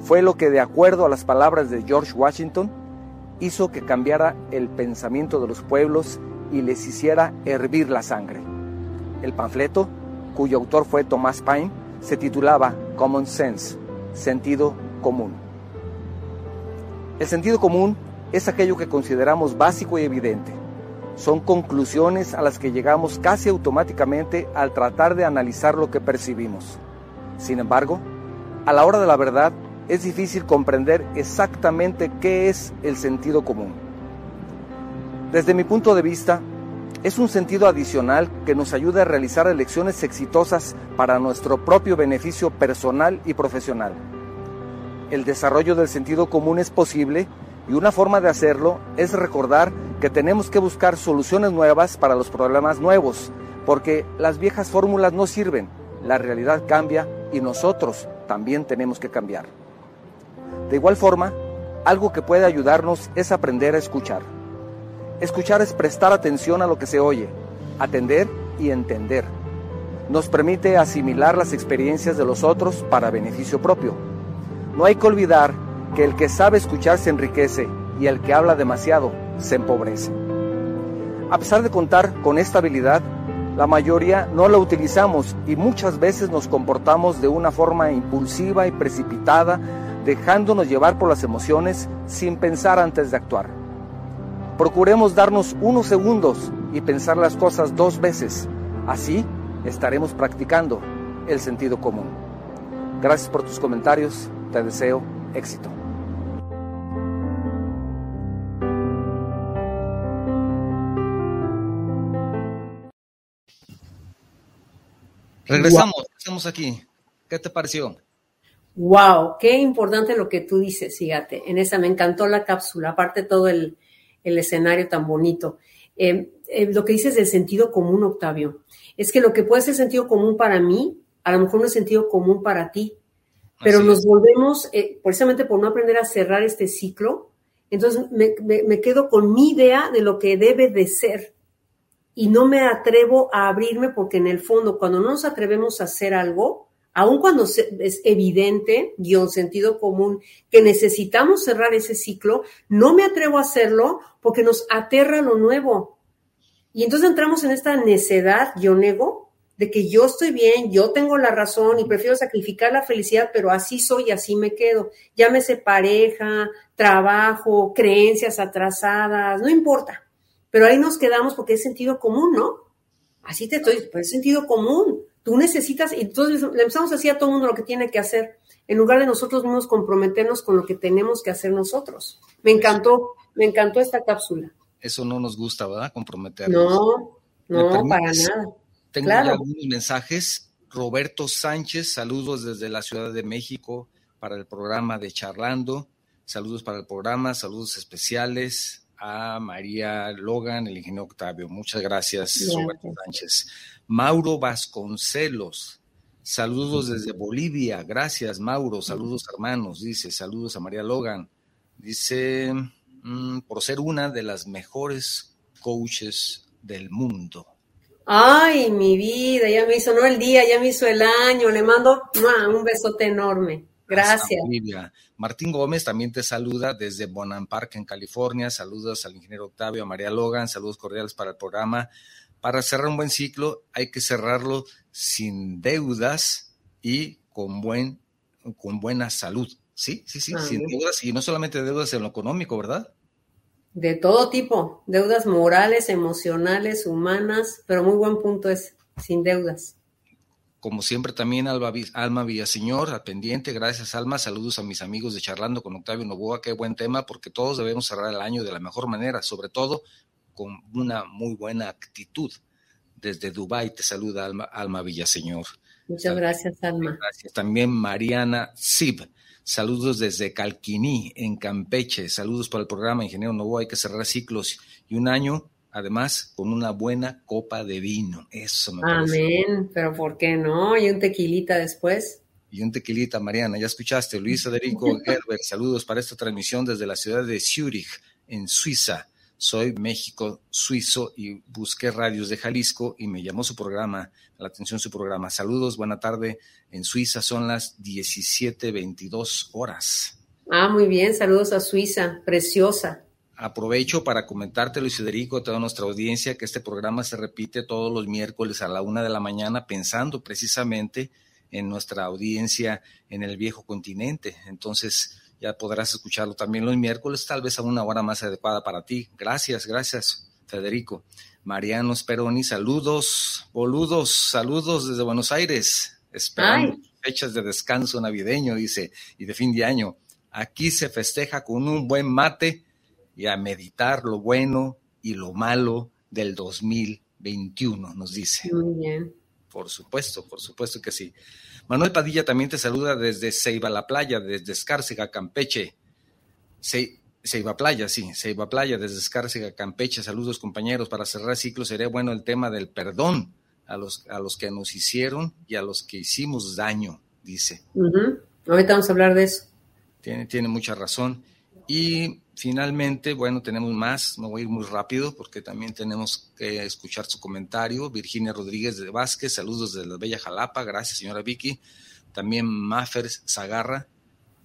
fue lo que, de acuerdo a las palabras de George Washington, hizo que cambiara el pensamiento de los pueblos y les hiciera hervir la sangre. El panfleto cuyo autor fue Thomas Paine, se titulaba Common Sense, sentido común. El sentido común es aquello que consideramos básico y evidente. Son conclusiones a las que llegamos casi automáticamente al tratar de analizar lo que percibimos. Sin embargo, a la hora de la verdad es difícil comprender exactamente qué es el sentido común. Desde mi punto de vista, es un sentido adicional que nos ayuda a realizar elecciones exitosas para nuestro propio beneficio personal y profesional. El desarrollo del sentido común es posible y una forma de hacerlo es recordar que tenemos que buscar soluciones nuevas para los problemas nuevos, porque las viejas fórmulas no sirven, la realidad cambia y nosotros también tenemos que cambiar. De igual forma, algo que puede ayudarnos es aprender a escuchar. Escuchar es prestar atención a lo que se oye, atender y entender. Nos permite asimilar las experiencias de los otros para beneficio propio. No hay que olvidar que el que sabe escuchar se enriquece y el que habla demasiado se empobrece. A pesar de contar con esta habilidad, la mayoría no la utilizamos y muchas veces nos comportamos de una forma impulsiva y precipitada, dejándonos llevar por las emociones sin pensar antes de actuar. Procuremos darnos unos segundos y pensar las cosas dos veces. Así estaremos practicando el sentido común. Gracias por tus comentarios. Te deseo éxito. Regresamos, estamos aquí. ¿Qué te pareció? Wow, qué importante lo que tú dices, fíjate. En esa me encantó la cápsula, aparte todo el, el escenario tan bonito. Eh, eh, lo que dices del sentido común, Octavio, es que lo que puede ser sentido común para mí, a lo mejor no es sentido común para ti. pero nos volvemos, eh, precisamente por no aprender a cerrar este ciclo, entonces me, quedo con mi idea de lo que debe de ser y no me atrevo a abrirme porque en el fondo cuando no nos atrevemos a hacer algo, aun cuando es evidente, guion sentido común, que necesitamos cerrar ese ciclo, no me atrevo a hacerlo porque nos aterra lo nuevo. Y entonces entramos en esta necedad, yo nego, de que yo estoy bien, yo tengo la razón y prefiero sacrificar la felicidad, pero así soy y así me quedo. Llámese pareja, trabajo, creencias atrasadas, no importa. Pero ahí nos quedamos porque es sentido común, ¿no? Así te estoy, pues es sentido común. Tú necesitas, y entonces le empezamos a decir a todo el mundo lo que tiene que hacer, en lugar de nosotros mismos comprometernos con lo que tenemos que hacer nosotros. Me encantó, me encantó esta cápsula. Eso no nos gusta, ¿verdad? Comprometernos. No, no, para nada. Tengo ya algunos mensajes. Roberto Sánchez, saludos desde la Ciudad de México para el programa de Charlando. Saludos para el programa, saludos especiales a María Logan, el ingeniero Octavio. Muchas gracias, Roberto Sánchez. Mauro Vasconcelos, saludos desde Bolivia. Gracias, Mauro. Saludos, hermanos. Dice, saludos a María Logan. Dice, mm, por ser una de las mejores coaches del mundo. Ay, mi vida, ya me hizo, no el día, ya me hizo el año. Le mando un besote enorme. Gracias. Martín Gómez también te saluda desde Bonham Park, en California. Saludos al ingeniero Octavio, a María Logan. Saludos cordiales para el programa. Para cerrar un buen ciclo, hay que cerrarlo sin deudas y con, buen, con buena salud. Sí, sí, sí, sin deudas y no solamente deudas en lo económico, ¿verdad? De todo tipo, deudas morales, emocionales, humanas, pero muy buen punto es sin deudas. Como siempre también Alba, Alma Villaseñor, al pendiente, gracias Alma, saludos a mis amigos de Charlando con Octavio Novoa, qué buen tema, porque todos debemos cerrar el año de la mejor manera, sobre todo con una muy buena actitud. Desde Dubái te saluda Alma, Alma Villaseñor. Muchas gracias, Alma. Gracias. También Mariana Sib. Saludos desde Calquiní, en Campeche. Saludos para el programa Ingeniero Novoa. Hay que cerrar ciclos y un año, además, con una buena copa de vino. Eso me parece. Amén. Pero ¿por qué no? Y un tequilita después. Y un tequilita, Mariana. Ya escuchaste. Luis Federico Gerber. Saludos para esta transmisión desde la ciudad de Zurich, en Suiza. Soy México suizo y busqué radios de Jalisco y me llamó su programa, la atención su programa. Saludos, buena tarde. En Suiza son las 17:22 horas. Ah, muy bien, saludos a Suiza, preciosa. Aprovecho para comentarte, Luis Federico, a toda nuestra audiencia, que este programa se repite todos los miércoles a la una de la mañana, pensando precisamente en nuestra audiencia en el viejo continente. Entonces, ya podrás escucharlo también los miércoles, tal vez a una hora más adecuada para ti. Gracias, gracias, Federico. Mariano Speroni, saludos, boludos, saludos desde Buenos Aires. Esperando fechas de descanso navideño, dice, y de fin de año. Aquí se festeja con un buen mate y a meditar lo bueno y lo malo del 2021, nos dice. Muy bien. Por supuesto, por supuesto que sí. Manuel Padilla también te saluda desde Ceiba la Playa, desde Escárcega, Campeche. Ceiba Playa, sí, Ceiba Playa, desde Escárcega, Campeche. Saludos, compañeros. Para cerrar ciclo, sería bueno el tema del perdón a los, a los que nos hicieron y a los que hicimos daño, dice. Ahorita vamos a hablar de eso. Tiene, tiene mucha razón. Y finalmente, bueno, tenemos más, me voy a ir muy rápido porque también tenemos que escuchar su comentario. Virginia Rodríguez de Vázquez, saludos de la Bella Jalapa, gracias señora Vicky. También Maffer Zagarra,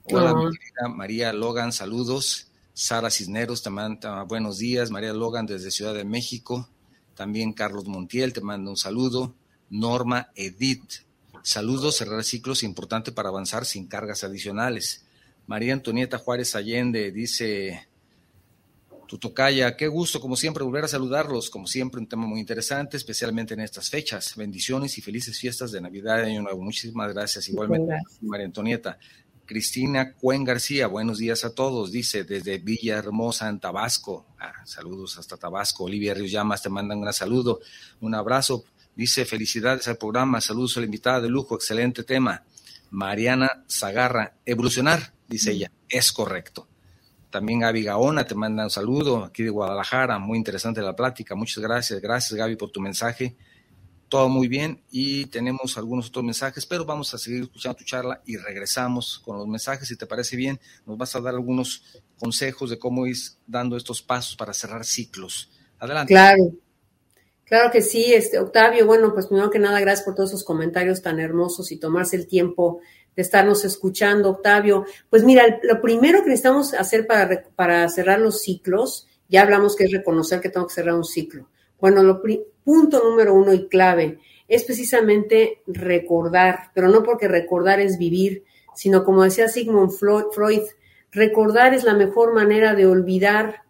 hola querida María Logan, saludos. Sara Cisneros te manda buenos días, María Logan desde Ciudad de México. También Carlos Montiel te manda un saludo. Norma Edith, saludos, cerrar ciclos importante para avanzar sin cargas adicionales. María Antonieta Juárez Allende dice, Tutocaya, qué gusto como siempre volver a saludarlos, como siempre un tema muy interesante, especialmente en estas fechas. Bendiciones y felices fiestas de Navidad y Año Nuevo. Muchísimas gracias igualmente, María Antonieta. Cristina Cuen García, buenos días a todos, dice desde Villahermosa en Tabasco. Ah, saludos hasta Tabasco. Olivia Ríos Llamas te mandan un saludo, un abrazo. Dice felicidades al programa, saludos a la invitada de lujo, excelente tema. Mariana Zagarra, evolucionar dice ella, es correcto. También Gaby Gaona te manda un saludo aquí de Guadalajara, muy interesante la plática, muchas gracias, gracias Gaby por tu mensaje. todo muy bien y tenemos algunos otros mensajes, pero vamos a seguir escuchando tu charla y regresamos con los mensajes. Si te parece bien, nos vas a dar algunos consejos de cómo ir dando estos pasos para cerrar ciclos. Adelante. Claro. Claro que sí, este Octavio, bueno, pues primero que nada, gracias por todos esos comentarios tan hermosos y tomarse el tiempo de estarnos escuchando, Octavio. Pues mira, lo primero que necesitamos hacer para, para cerrar los ciclos, ya hablamos que es reconocer que tengo que cerrar un ciclo. Bueno, lo punto número uno y clave es precisamente recordar, pero no porque recordar es vivir, sino como decía Sigmund Freud, recordar es la mejor manera de olvidar.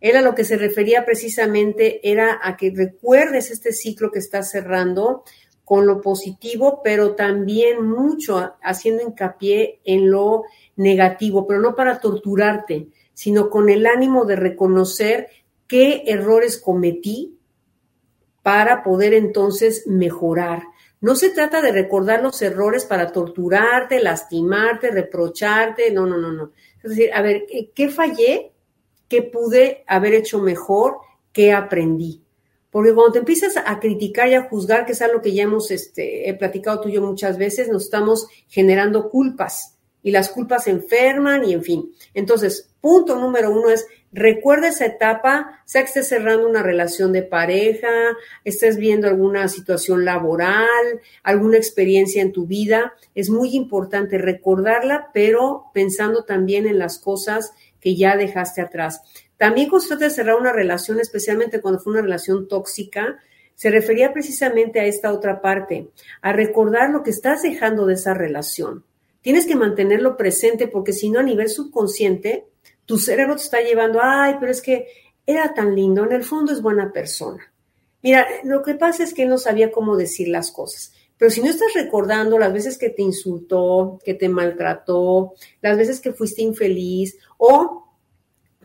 Él a lo que se refería precisamente era a que recuerdes este ciclo que estás cerrando con lo positivo, pero también mucho haciendo hincapié en lo negativo, pero no para torturarte, sino con el ánimo de reconocer qué errores cometí para poder entonces mejorar. No se trata de recordar los errores para torturarte, lastimarte, reprocharte, no, no, no, no. Es decir, a ver, ¿qué fallé? ¿Qué pude haber hecho mejor? ¿Qué aprendí? Porque cuando te empiezas a criticar y a juzgar, que es algo que ya hemos este, he platicado tú y yo muchas veces, nos estamos generando culpas y las culpas enferman y en fin. Entonces, punto número uno es Recuerda esa etapa, sea que estés cerrando una relación de pareja, estés viendo alguna situación laboral, alguna experiencia en tu vida. Es muy importante recordarla, pero pensando también en las cosas que ya dejaste atrás. También cuando se trata de cerrar una relación, especialmente cuando fue una relación tóxica, se refería precisamente a esta otra parte, a recordar lo que estás dejando de esa relación. Tienes que mantenerlo presente porque si no a nivel subconsciente tu cerebro te está llevando, ay, pero es que era tan lindo, en el fondo es buena persona. Mira, lo que pasa es que no sabía cómo decir las cosas. Pero si no estás recordando las veces que te insultó, que te maltrató, las veces que fuiste infeliz, o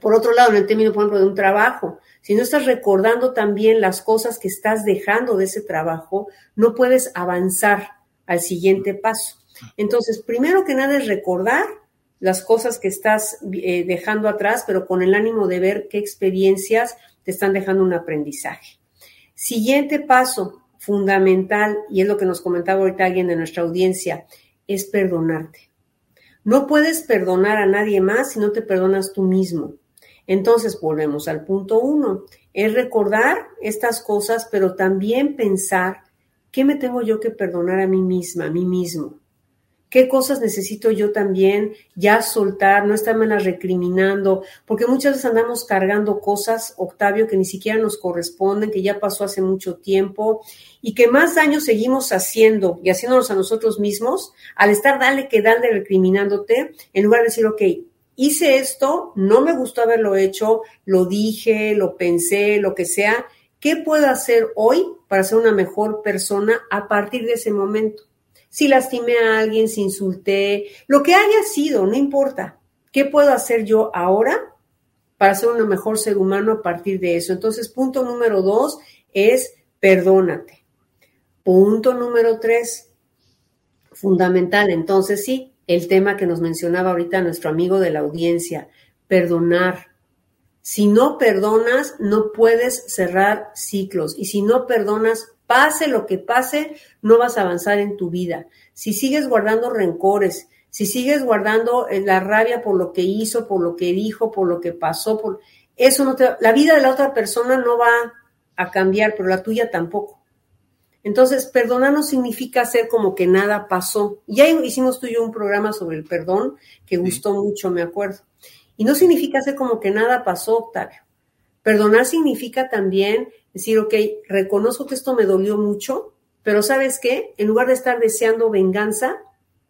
por otro lado, en el término, por ejemplo, de un trabajo, si no estás recordando también las cosas que estás dejando de ese trabajo, no puedes avanzar al siguiente paso. Entonces, primero que nada es recordar las cosas que estás eh, dejando atrás, pero con el ánimo de ver qué experiencias te están dejando un aprendizaje. Siguiente paso fundamental, y es lo que nos comentaba ahorita alguien de nuestra audiencia, es perdonarte. No puedes perdonar a nadie más si no te perdonas tú mismo. Entonces, volvemos al punto uno, es recordar estas cosas, pero también pensar qué me tengo yo que perdonar a mí misma, a mí mismo qué cosas necesito yo también ya soltar, no estarme recriminando, porque muchas veces andamos cargando cosas, Octavio, que ni siquiera nos corresponden, que ya pasó hace mucho tiempo y que más daño seguimos haciendo y haciéndonos a nosotros mismos al estar dale que dale recriminándote, en lugar de decir, ok, hice esto, no me gustó haberlo hecho, lo dije, lo pensé, lo que sea, ¿qué puedo hacer hoy para ser una mejor persona a partir de ese momento? si lastimé a alguien, si insulté, lo que haya sido, no importa. ¿Qué puedo hacer yo ahora para ser un mejor ser humano a partir de eso? Entonces, punto número dos es perdónate. Punto número tres, fundamental. Entonces, sí, el tema que nos mencionaba ahorita nuestro amigo de la audiencia, perdonar. Si no perdonas, no puedes cerrar ciclos. Y si no perdonas, Pase lo que pase, no vas a avanzar en tu vida. Si sigues guardando rencores, si sigues guardando eh, la rabia por lo que hizo, por lo que dijo, por lo que pasó, por eso no te la vida de la otra persona no va a cambiar, pero la tuya tampoco. Entonces, perdonar no significa hacer como que nada pasó. Ya hicimos tú y yo un programa sobre el perdón que gustó mucho, me acuerdo. Y no significa hacer como que nada pasó, Octavio. Perdonar significa también decir, ok, reconozco que esto me dolió mucho, pero ¿sabes qué? En lugar de estar deseando venganza,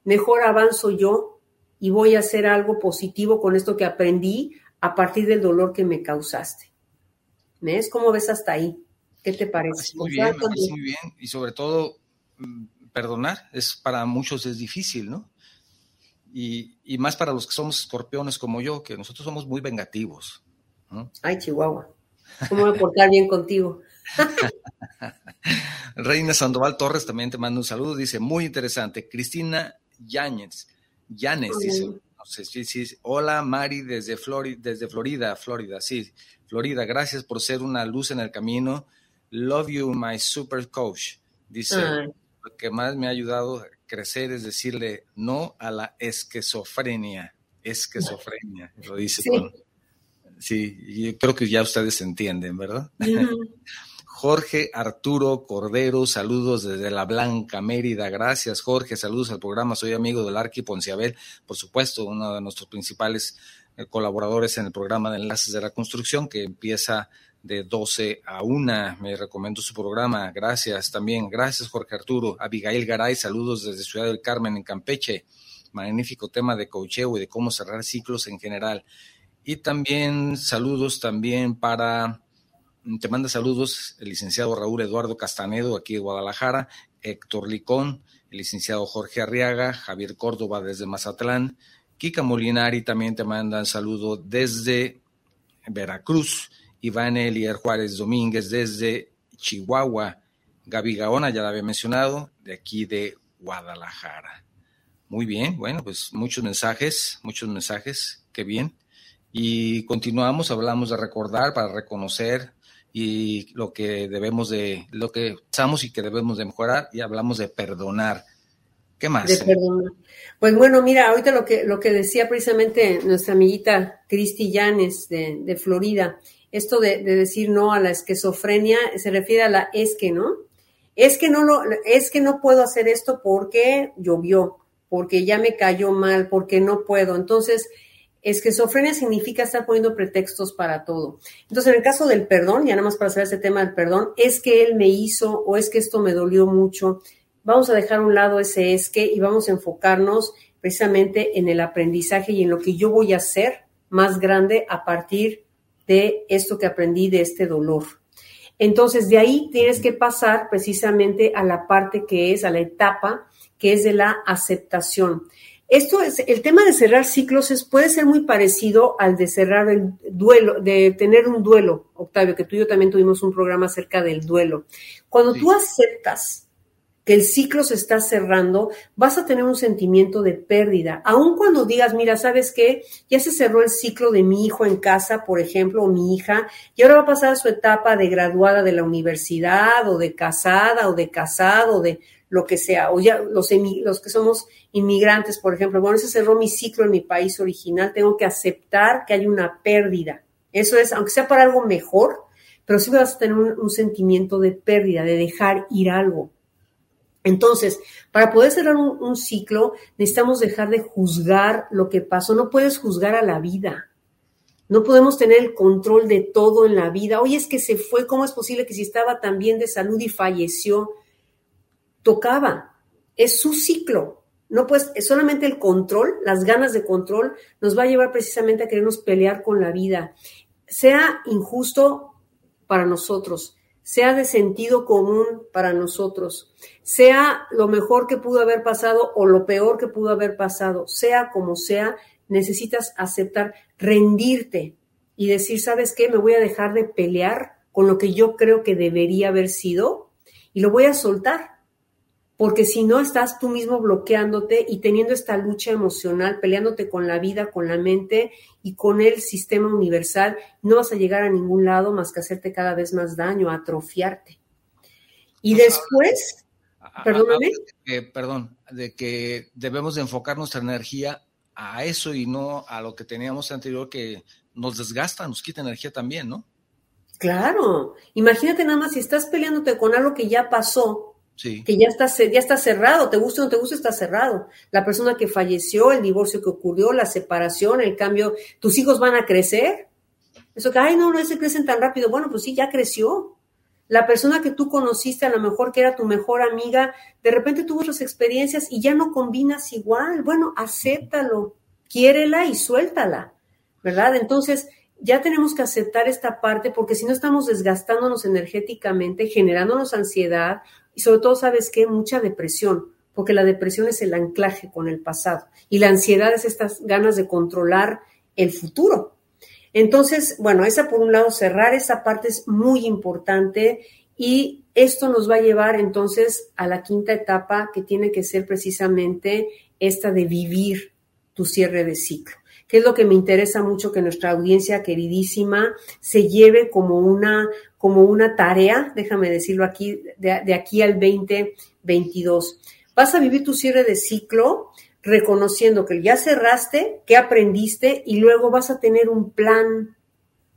mejor avanzo yo y voy a hacer algo positivo con esto que aprendí a partir del dolor que me causaste. ¿Ves? ¿Cómo ves hasta ahí? ¿Qué te parece? Muy bien, muy bien. Y sobre todo, mm, perdonar es para muchos es difícil, ¿no? Y, y, más para los que somos escorpiones como yo, que nosotros somos muy vengativos. Ay, Chihuahua. ¿Cómo voy a portar bien contigo? Reina Sandoval Torres también te manda un saludo. Dice, muy interesante. Cristina Yáñez. Yáñez dice, no sé si sí, hola Mari desde, Florida, desde Florida, Florida, sí, Florida. Gracias por ser una luz en el camino. Love you, my super coach. Dice, lo que más me ha ayudado a crecer es decirle no a la esquizofrenia. Esquizofrenia, lo dice sí. con... Sí, creo que ya ustedes entienden, ¿verdad? Jorge Arturo Cordero, saludos desde la Blanca Mérida. Gracias, Jorge. Saludos al programa. Soy amigo del Arqui Ponciabel, por supuesto, uno de nuestros principales eh, colaboradores en el programa de Enlaces de la Construcción, que empieza de 12 a 1. Me recomiendo su programa. Gracias también. Gracias, Jorge Arturo. Abigail Garay, saludos desde Ciudad del Carmen, en Campeche. Magnífico tema de cocheo y de cómo cerrar ciclos en general. Y también saludos también para te manda saludos el licenciado Raúl Eduardo Castanedo, aquí de Guadalajara, Héctor Licón, el licenciado Jorge Arriaga, Javier Córdoba desde Mazatlán, Kika Molinari también te mandan saludo desde Veracruz, Iván Elier Juárez Domínguez desde Chihuahua, Gaby Gaona, ya la había mencionado, de aquí de Guadalajara. Muy bien, bueno, pues muchos mensajes, muchos mensajes, qué bien. Y continuamos, hablamos de recordar para reconocer, y lo que debemos de, lo que pensamos y que debemos de mejorar y hablamos de perdonar. ¿Qué más? De perdonar. Pues bueno, mira, ahorita lo que, lo que decía precisamente nuestra amiguita Cristi Llanes de Florida, esto de, de, decir no a la esquizofrenia se refiere a la es que, ¿no? Es que no lo, es que no puedo hacer esto porque llovió, porque ya me cayó mal, porque no puedo. Entonces, Esquizofrenia significa estar poniendo pretextos para todo. Entonces, en el caso del perdón, ya nada más para hacer ese tema del perdón, es que él me hizo o es que esto me dolió mucho. Vamos a dejar a un lado ese es que y vamos a enfocarnos precisamente en el aprendizaje y en lo que yo voy a hacer más grande a partir de esto que aprendí de este dolor. Entonces, de ahí tienes que pasar precisamente a la parte que es, a la etapa que es de la aceptación. Esto es, el tema de cerrar ciclos es, puede ser muy parecido al de cerrar el duelo, de tener un duelo, Octavio, que tú y yo también tuvimos un programa acerca del duelo. Cuando tú aceptas que el ciclo se está cerrando, vas a tener un sentimiento de pérdida. Aun cuando digas, mira, ¿sabes qué? Ya se cerró el ciclo de mi hijo en casa, por ejemplo, o mi hija, y ahora va a pasar a su etapa de graduada de la universidad, o de casada, o de casado, o de lo que sea, o ya los, los que somos inmigrantes, por ejemplo, bueno, se cerró mi ciclo en mi país original, tengo que aceptar que hay una pérdida. Eso es, aunque sea para algo mejor, pero sí vas a tener un, sentimiento de pérdida, de dejar ir algo. Entonces, para poder cerrar un, ciclo, necesitamos dejar de juzgar lo que pasó. No puedes juzgar a la vida. No podemos tener el control de todo en la vida. Oye, es que se fue. ¿Cómo es posible que si estaba tan bien de salud y falleció? tocaba. Es su ciclo. No pues solamente el control, las ganas de control nos va a llevar precisamente a querernos pelear con la vida. Sea injusto para nosotros, sea de sentido común para nosotros, sea lo mejor que pudo haber pasado o lo peor que pudo haber pasado, sea como sea, necesitas aceptar, rendirte y decir, ¿sabes qué? Me voy a dejar de pelear con lo que yo creo que debería haber sido y lo voy a soltar porque si no estás tú mismo bloqueándote y teniendo esta lucha emocional, peleándote con la vida, con la mente y con el sistema universal, no vas a llegar a ningún lado más que hacerte cada vez más daño, atrofiarte. Y después, perdóname. perdón, de que debemos de enfocar nuestra energía a eso y no a lo que teníamos anterior que nos desgasta, nos quita energía también, ¿no? Claro, imagínate nada más si estás peleándote con algo que ya pasó, que ya está, ya está cerrado, te gusta o no te gusta, está cerrado. La persona que falleció, el divorcio que ocurrió, la separación, el cambio, tus hijos van a crecer. Eso que, ay, no, no se crecen tan rápido. Bueno, pues sí, ya creció. La persona que tú conociste, a lo mejor que era tu mejor amiga, de repente tuvo otras experiencias y ya no combinas igual. Bueno, acéptalo, quiérela y suéltala, ¿verdad? Entonces, ya tenemos que aceptar esta parte porque si no estamos desgastándonos energéticamente, generándonos ansiedad, y sobre todo, ¿sabes qué? Mucha depresión, porque la depresión es el anclaje con el pasado y la ansiedad es estas ganas de controlar el futuro. Entonces, bueno, esa por un lado, cerrar esa parte es muy importante y esto nos va a llevar entonces a la quinta etapa que tiene que ser precisamente esta de vivir tu cierre de ciclo. Que es lo que me interesa mucho que nuestra audiencia queridísima se lleve como una, como una tarea, déjame decirlo aquí, de, aquí al 2022. Vas a vivir tu cierre de ciclo reconociendo que ya cerraste, que aprendiste y luego vas a tener un plan.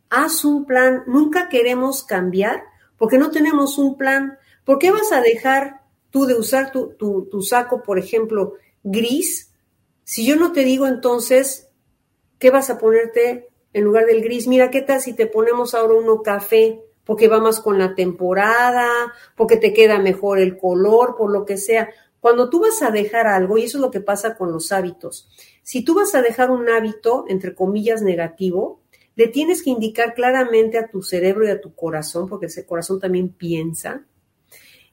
Haz un plan. Nunca queremos cambiar porque no tenemos un plan. ¿Por qué vas a dejar tú de usar tu, tu, saco, por ejemplo, gris? Si yo no te digo entonces, ¿qué vas a ponerte en lugar del gris? Mira, ¿qué tal si te ponemos ahora uno café? Porque va más con la temporada, porque te queda mejor el color, por lo que sea. Cuando tú vas a dejar algo, y eso es lo que pasa con los hábitos, si tú vas a dejar un hábito, entre comillas, negativo, le tienes que indicar claramente a tu cerebro y a tu corazón, porque ese corazón también piensa,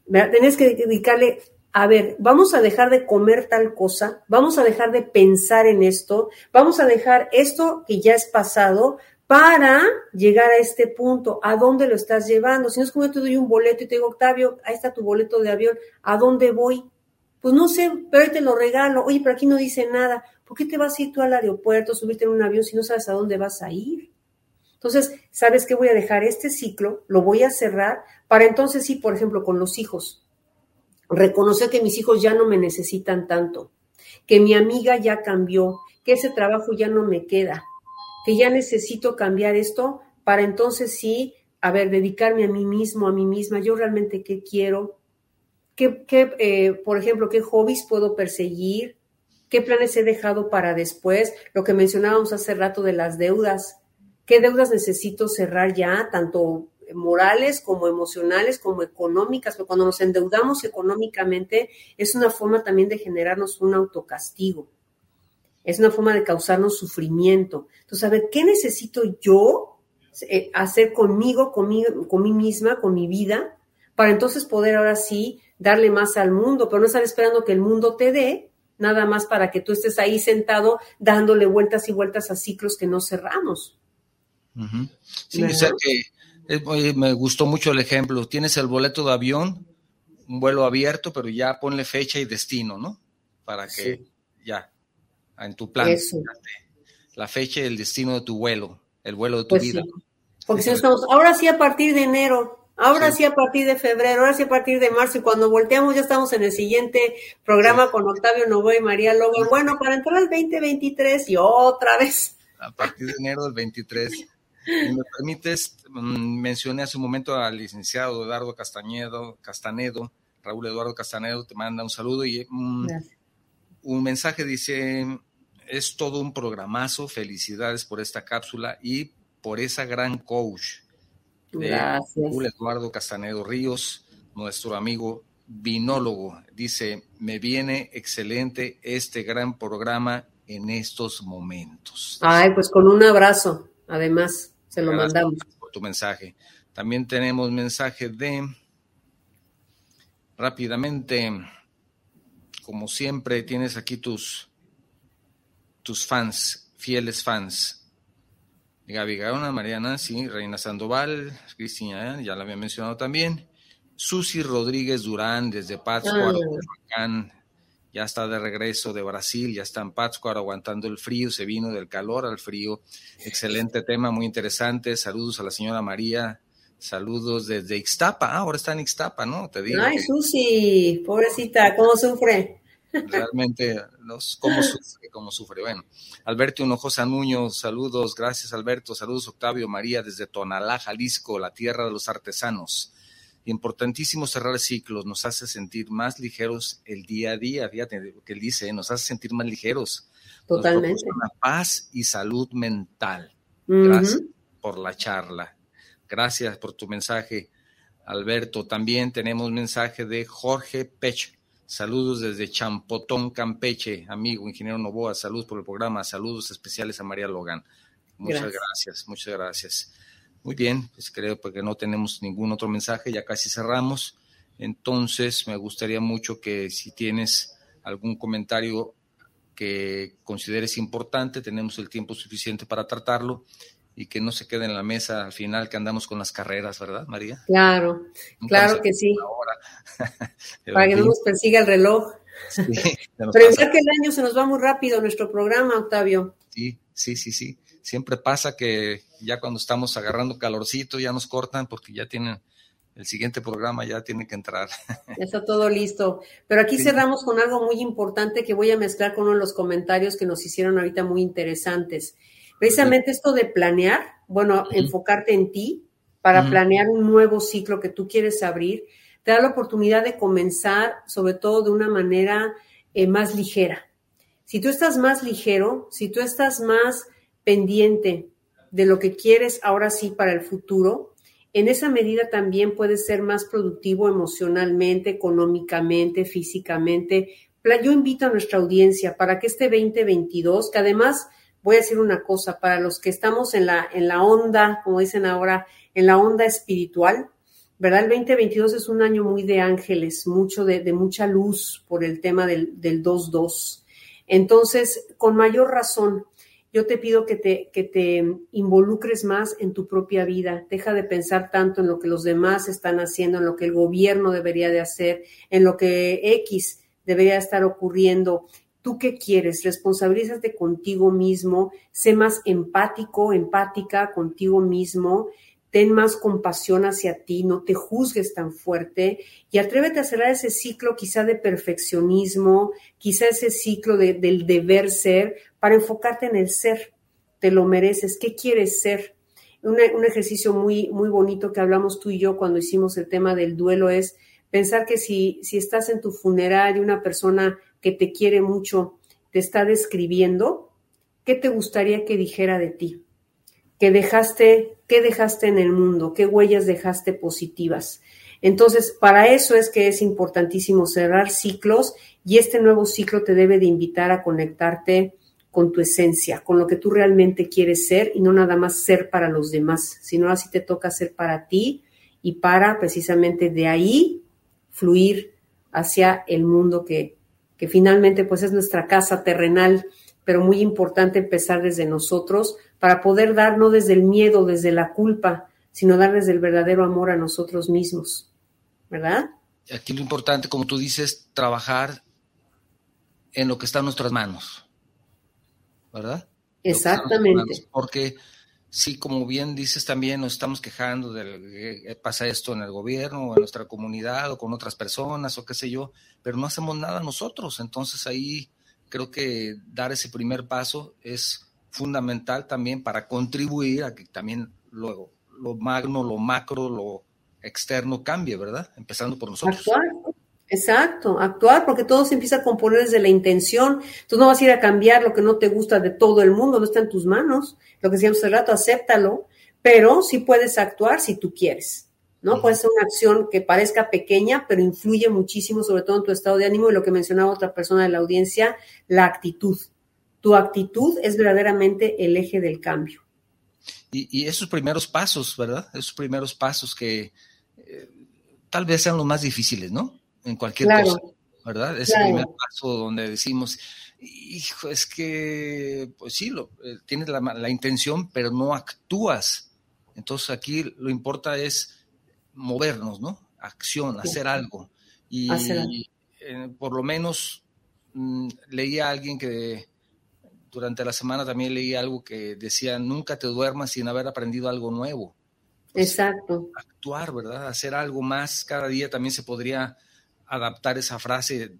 tienes que dedicarle, a ver, vamos a dejar de comer tal cosa, vamos a dejar de pensar en esto, vamos a dejar esto que ya es pasado para llegar a este punto. ¿A dónde lo estás llevando? Si no es como yo te doy un boleto y te digo, Octavio, ahí está tu boleto de avión, ¿a dónde voy? Pues no sé, pero ahí te lo regalo. Oye, pero aquí no dice nada. ¿Por qué te vas a ir tú al aeropuerto, subirte en un avión si no sabes a dónde vas a ir? Entonces, ¿sabes qué? Voy a dejar este ciclo, lo voy a cerrar para entonces sí, por ejemplo, con los hijos. Reconocer que mis hijos ya no me necesitan tanto, que mi amiga ya cambió, que ese trabajo ya no me queda, que ya necesito cambiar esto para entonces sí, a ver, dedicarme a mí mismo, a mí misma, yo realmente qué quiero, ¿Qué, eh, por ejemplo, qué hobbies puedo perseguir? ¿Qué planes he dejado para después? Lo que mencionábamos hace rato de las deudas. ¿Qué deudas necesito cerrar ya, tanto morales como emocionales como económicas? Porque cuando nos endeudamos económicamente es una forma también de generarnos un autocastigo. Es una forma de causarnos sufrimiento. Entonces, a ver, ¿qué necesito yo eh, hacer conmigo, conmigo, con mí misma, con mi vida, para entonces poder ahora sí darle más al mundo, pero no estar esperando que el mundo te dé, nada más para que tú estés ahí sentado dándole vueltas y vueltas a ciclos que no cerramos. Sí, que me gustó mucho el ejemplo. Tienes el boleto de avión, un vuelo abierto, pero ya ponle fecha y destino, ¿no? Para que ya, en tu plan, la fecha y el destino de tu vuelo, el vuelo de tu pues vida. Porque si estamos, ahora sí a partir de enero, Ahora sí. a partir de febrero, ahora sí a partir de marzo, y cuando volteamos ya estamos en el siguiente programa con Octavio Novo y María Lobo. Bueno, para entrar al 2023 y otra vez. A partir de enero del 23. Si me permites, mm, mencioné hace un momento al licenciado Eduardo Castañedo, Castanedo, Raúl Eduardo Castanedo, te manda un saludo y mm, un mensaje dice, es todo un programazo, felicidades por esta cápsula y por esa gran coach Gracias. Eduardo Castanedo Ríos, nuestro amigo vinólogo. Dice, me viene excelente este gran programa en estos momentos. Ay, pues con un abrazo, además, se lo mandamos. Por tu mensaje. También tenemos mensaje de, rápidamente, como siempre, tienes aquí tus, tus fans, fieles fans. Gaby Gaona, Mariana, sí, Reina Sandoval, Cristina, ya la había mencionado también. Susi Rodríguez Durán, desde Pátzcuaro, ya está de regreso de Brasil, ya está en Pátzcuaro aguantando el frío, se vino del calor al frío. Excelente tema, muy interesante. Saludos a la señora María, saludos desde Ixtapa, ah, ahora está en Ixtapa, ¿no? Te digo. Ay, Susi, pobrecita, ¿cómo sufre? Realmente, los, cómo sufre, cómo sufre. Bueno, Alberto Hinojosa Nuño, saludos, gracias Alberto, saludos Octavio María desde Tonalá, Jalisco, la tierra de los artesanos. Importantísimo cerrar ciclos, nos hace sentir más ligeros el día a día, fíjate lo que él dice, nos hace sentir más ligeros. Totalmente. Paz y salud mental. Gracias por la charla. Gracias por tu mensaje, Alberto. También tenemos mensaje de Jorge Pech. Saludos desde Champotón, Campeche, amigo ingeniero Novoa. Saludos por el programa. Saludos especiales a María Logan. Muchas gracias, muchas gracias. Muy bien, pues creo que no tenemos ningún otro mensaje, ya casi cerramos. Entonces, me gustaría mucho que si tienes algún comentario que consideres importante, tenemos el tiempo suficiente para tratarlo y que no se quede en la mesa al final que andamos con las carreras, ¿verdad, María? Claro, claro que sí. Para que no nos persiga el reloj. Pero igual que el año se nos va muy rápido nuestro programa, Octavio. Sí, sí, sí, sí. Siempre pasa que ya cuando estamos agarrando calorcito ya nos cortan porque ya tienen el siguiente programa ya tiene que entrar. Está todo listo. Pero aquí cerramos con algo muy importante que voy a mezclar con uno de los comentarios que nos hicieron ahorita muy interesantes. Precisamente esto de planear, bueno, enfocarte en ti para planear un nuevo ciclo que tú quieres abrir, te da la oportunidad de comenzar sobre todo de una manera eh, más ligera. Si tú estás más ligero, si tú estás más pendiente de lo que quieres ahora sí para el futuro, en esa medida también puedes ser más productivo emocionalmente, económicamente, físicamente. Yo invito a nuestra audiencia para que este 2022, que además voy a decir una cosa, para los que estamos en la, en la onda, como dicen ahora, en la onda espiritual, ¿verdad? El 2022 es un año muy de ángeles, mucho de, mucha luz por el tema del, del 2-2. Entonces, con mayor razón, yo te pido que te, que te involucres más en tu propia vida. Deja de pensar tanto en lo que los demás están haciendo, en lo que el gobierno debería de hacer, en lo que X debería estar ocurriendo. ¿Tú qué quieres? Responsabilízate contigo mismo, sé más empático, empática contigo mismo ten más compasión hacia ti, no te juzgues tan fuerte y atrévete a cerrar ese ciclo quizá de perfeccionismo, quizá ese ciclo del deber ser, para enfocarte en el ser. Te lo mereces. ¿Qué quieres ser? Un, un ejercicio muy, muy bonito que hablamos tú y yo cuando hicimos el tema del duelo es pensar que si, si estás en tu funeral y una persona que te quiere mucho te está describiendo, ¿qué te gustaría que dijera de ti? que dejaste, qué dejaste en el mundo, qué huellas dejaste positivas. Entonces, para eso es que es importantísimo cerrar ciclos y este nuevo ciclo te debe de invitar a conectarte con tu esencia, con lo que tú realmente quieres ser y no nada más ser para los demás, sino así te toca ser para ti y para precisamente de ahí fluir hacia el mundo que, que finalmente pues es nuestra casa terrenal, pero muy importante empezar desde nosotros para poder dar no desde el miedo, desde la culpa, sino dar desde el verdadero amor a nosotros mismos, ¿verdad? Aquí lo importante, como tú dices, trabajar en lo que está en nuestras manos, ¿verdad? Exactamente. porque sí, como bien dices también, nos estamos quejando de que pasa esto en el gobierno, o en nuestra comunidad, o con otras personas, o qué sé yo, pero no hacemos nada nosotros. Entonces ahí creo que dar ese primer paso es fundamental también para contribuir a que también luego lo magno, lo macro, lo externo cambie, ¿verdad? Empezando por nosotros. Actuar. Exacto, actuar, porque todo se empieza a componer desde la intención. Tú no vas a ir a cambiar lo que no te gusta de todo el mundo, no está en tus manos. Lo que decíamos hace rato, acéptalo, pero sí puedes actuar si tú quieres, ¿no? Puede ser una acción que parezca pequeña, pero influye muchísimo, sobre todo en tu estado de ánimo y lo que mencionaba otra persona de la audiencia, la actitud tu actitud es verdaderamente el eje del cambio. Y, esos primeros pasos, ¿verdad? Esos primeros pasos que eh, tal vez sean los más difíciles, ¿no? En cualquier cosa, ¿verdad? Ese primer paso donde decimos, hijo, es que, pues sí, lo, eh, tienes la, intención, pero no actúas. Entonces aquí lo importa es movernos, ¿no? Acción, hacer algo. Y eh, por lo menos mm, leía a alguien que durante la semana también leí algo que decía, nunca te duermas sin haber aprendido algo nuevo. Exacto. Actuar, ¿verdad? Hacer algo más. Cada día también se podría adaptar esa frase,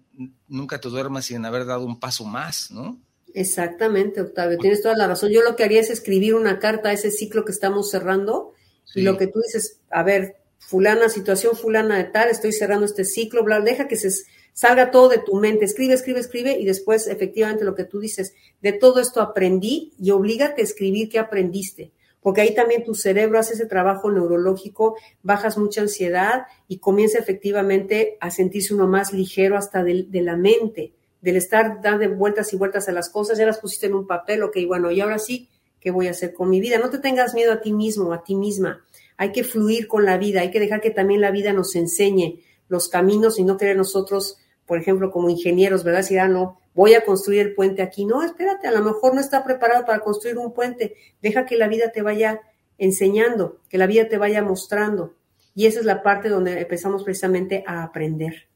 nunca te duermas sin haber dado un paso más, ¿no? Exactamente, Octavio, tienes toda la razón. Yo lo que haría es escribir una carta a ese ciclo que estamos cerrando y lo que tú dices, a ver, fulana, situación fulana de tal, estoy cerrando este ciclo, bla, deja que se salga todo de tu mente, escribe, escribe, escribe y después efectivamente lo que tú dices, de todo esto aprendí y oblígate a escribir qué aprendiste, porque ahí también tu cerebro hace ese trabajo neurológico, bajas mucha ansiedad y comienza efectivamente a sentirse uno más ligero hasta de, la mente, del estar dando vueltas y vueltas a las cosas, ya las pusiste en un papel, ok, bueno, y ahora sí, ¿qué voy a hacer con mi vida? No te tengas miedo a ti mismo, a ti misma. Hay que fluir con la vida, hay que dejar que también la vida nos enseñe los caminos y no querer nosotros por ejemplo, como ingenieros, ¿verdad? Si ah, no, voy a construir el puente aquí. No, espérate, a lo mejor no está preparado para construir un puente. Deja que la vida te vaya enseñando, que la vida te vaya mostrando. Y esa es la parte donde empezamos precisamente a aprender.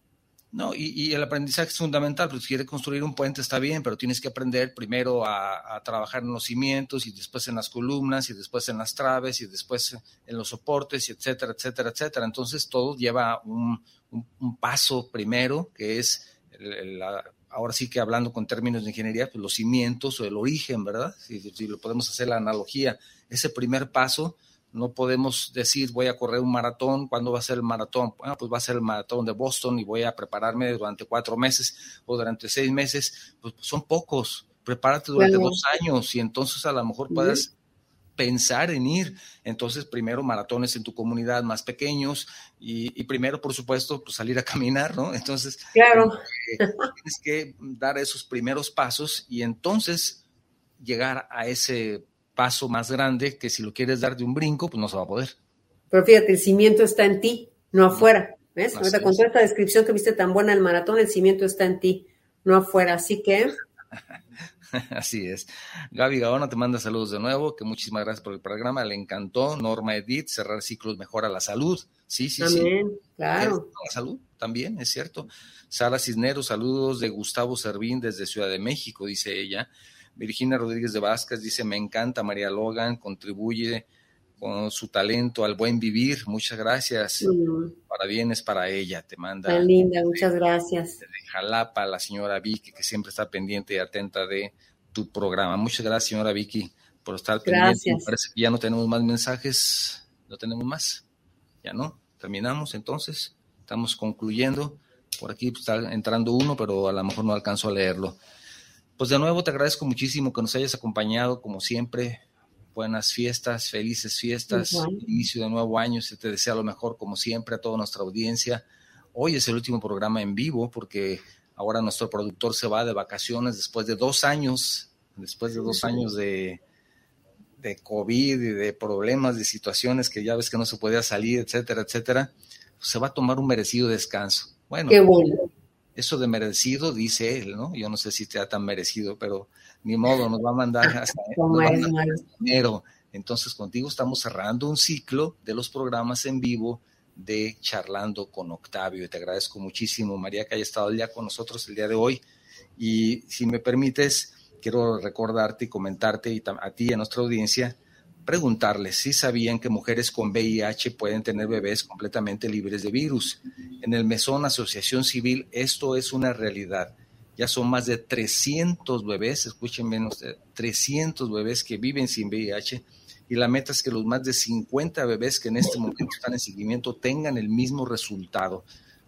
No, y, el aprendizaje es fundamental, pues si quieres construir un puente está bien, pero tienes que aprender primero a, trabajar en los cimientos y después en las columnas y después en las traves y después en los soportes y etcétera, etcétera, etcétera. Entonces todo lleva un, paso primero, que es ahora sí que hablando con términos de ingeniería, pues los cimientos o el origen, ¿verdad? Si, si lo podemos hacer la analogía, ese primer paso no podemos decir voy a correr un maratón, ¿cuándo va a ser el maratón? Bueno, pues va a ser el maratón de Boston y voy a prepararme durante cuatro meses o durante seis meses. Pues, son pocos. Prepárate durante dos años y entonces a lo mejor puedes pensar en ir. Entonces, primero maratones en tu comunidad más pequeños y, primero, por supuesto, pues salir a caminar, ¿no? Entonces, claro. Eh, tienes que dar esos primeros pasos y entonces llegar a ese paso más grande que si lo quieres dar de un brinco, pues no se va a poder. Pero fíjate, el cimiento está en ti, no afuera. ¿Ves? con toda esta descripción que viste tan buena el maratón, el cimiento está en ti, no afuera. Así que. Así es. Gaby Gaona te manda saludos de nuevo, que muchísimas gracias por el programa, le encantó. Norma Edith, cerrar ciclos mejora la salud. Sí, sí, también, sí. claro. La salud también, es cierto. Sara Cisneros, saludos de Gustavo Servín desde Ciudad de México, dice ella. Virginia Rodríguez de Vázquez dice, me encanta María Logan, contribuye con su talento al buen vivir. Muchas gracias. Para bienes para ella, te manda. Tan linda, muchas gracias. De Jalapa, la señora Vicky, que siempre está pendiente y atenta de tu programa. Muchas gracias, señora Vicky, por estar pendiente. Parece que ya no tenemos más mensajes. ¿No tenemos más? Ya no. Terminamos entonces. Estamos concluyendo. Por aquí está entrando uno, pero a lo mejor no alcanzo a leerlo. Pues de nuevo te agradezco muchísimo que nos hayas acompañado, como siempre. Buenas fiestas, felices fiestas, inicio de nuevo año. Se te desea lo mejor, como siempre, a toda nuestra audiencia. Hoy es el último programa en vivo porque ahora nuestro productor se va de vacaciones después de dos años, después de dos años de, de COVID y de problemas, de situaciones que ya ves que no se podía salir, etcétera, etcétera, se va a tomar un merecido descanso. Bueno, Qué bueno eso de merecido, dice él, ¿no? Yo no sé si sea tan merecido, pero ni modo, nos va a mandar hasta, enero. Entonces, contigo estamos cerrando un ciclo de los programas en vivo de Charlando con Octavio. Y te agradezco muchísimo, María, que haya estado ya con nosotros el día de hoy. Y si me permites, quiero recordarte y comentarte y a ti y a nuestra audiencia preguntarles si sabían que mujeres con VIH pueden tener bebés completamente libres de virus. En el Mesón Asociación Civil esto es una realidad. Ya son más de 300 bebés, escuchen menos de 300 bebés que viven sin VIH y la meta es que los más de 50 bebés que en este momento están en seguimiento tengan el mismo resultado.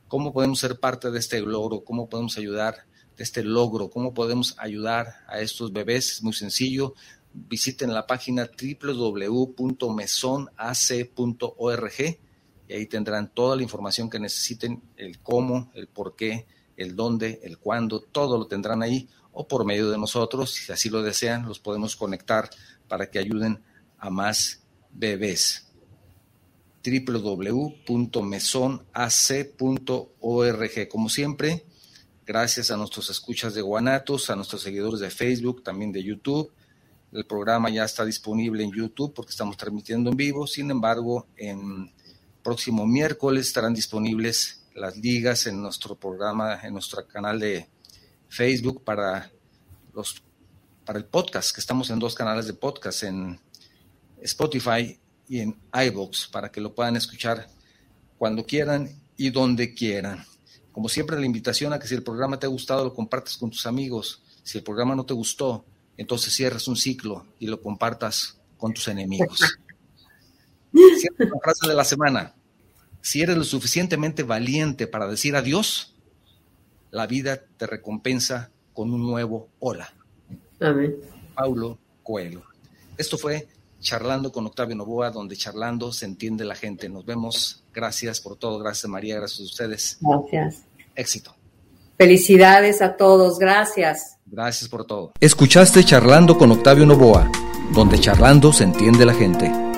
¿Cómo podemos ser parte de este logro? ¿Cómo podemos ayudar de este logro? ¿Cómo podemos ayudar a estos bebés? Es muy sencillo visiten la página www.mesonac.org y ahí tendrán toda la información que necesiten, el cómo, el por qué, el dónde, el cuándo, todo lo tendrán ahí o por medio de nosotros, si así lo desean, los podemos conectar para que ayuden a más bebés www.mesonac.org. Como siempre, gracias a nuestros escuchas de Guanatos, a nuestros seguidores de Facebook, también de YouTube, el programa ya está disponible en YouTube porque estamos transmitiendo en vivo. Sin embargo, en próximo miércoles estarán disponibles las ligas en nuestro programa, en nuestro canal de Facebook para los para el podcast, que estamos en dos canales de podcast, en Spotify y en iVoox, para que lo puedan escuchar cuando quieran y donde quieran. Como siempre, la invitación a que si el programa te ha gustado, lo compartas con tus amigos. Si el programa no te gustó, entonces cierras un ciclo y lo compartas con tus enemigos. Cierra la frase de la semana. Si eres lo suficientemente valiente para decir adiós, la vida te recompensa con un nuevo hola. Amén. Paulo Coelho. Esto fue Charlando con Octavio Novoa, donde charlando se entiende la gente. Nos vemos. Gracias por todo. Gracias María. Gracias a ustedes. Gracias. Éxito. Felicidades a todos. Gracias. Gracias por todo. Escuchaste Charlando con Octavio Novoa, donde charlando se entiende la gente.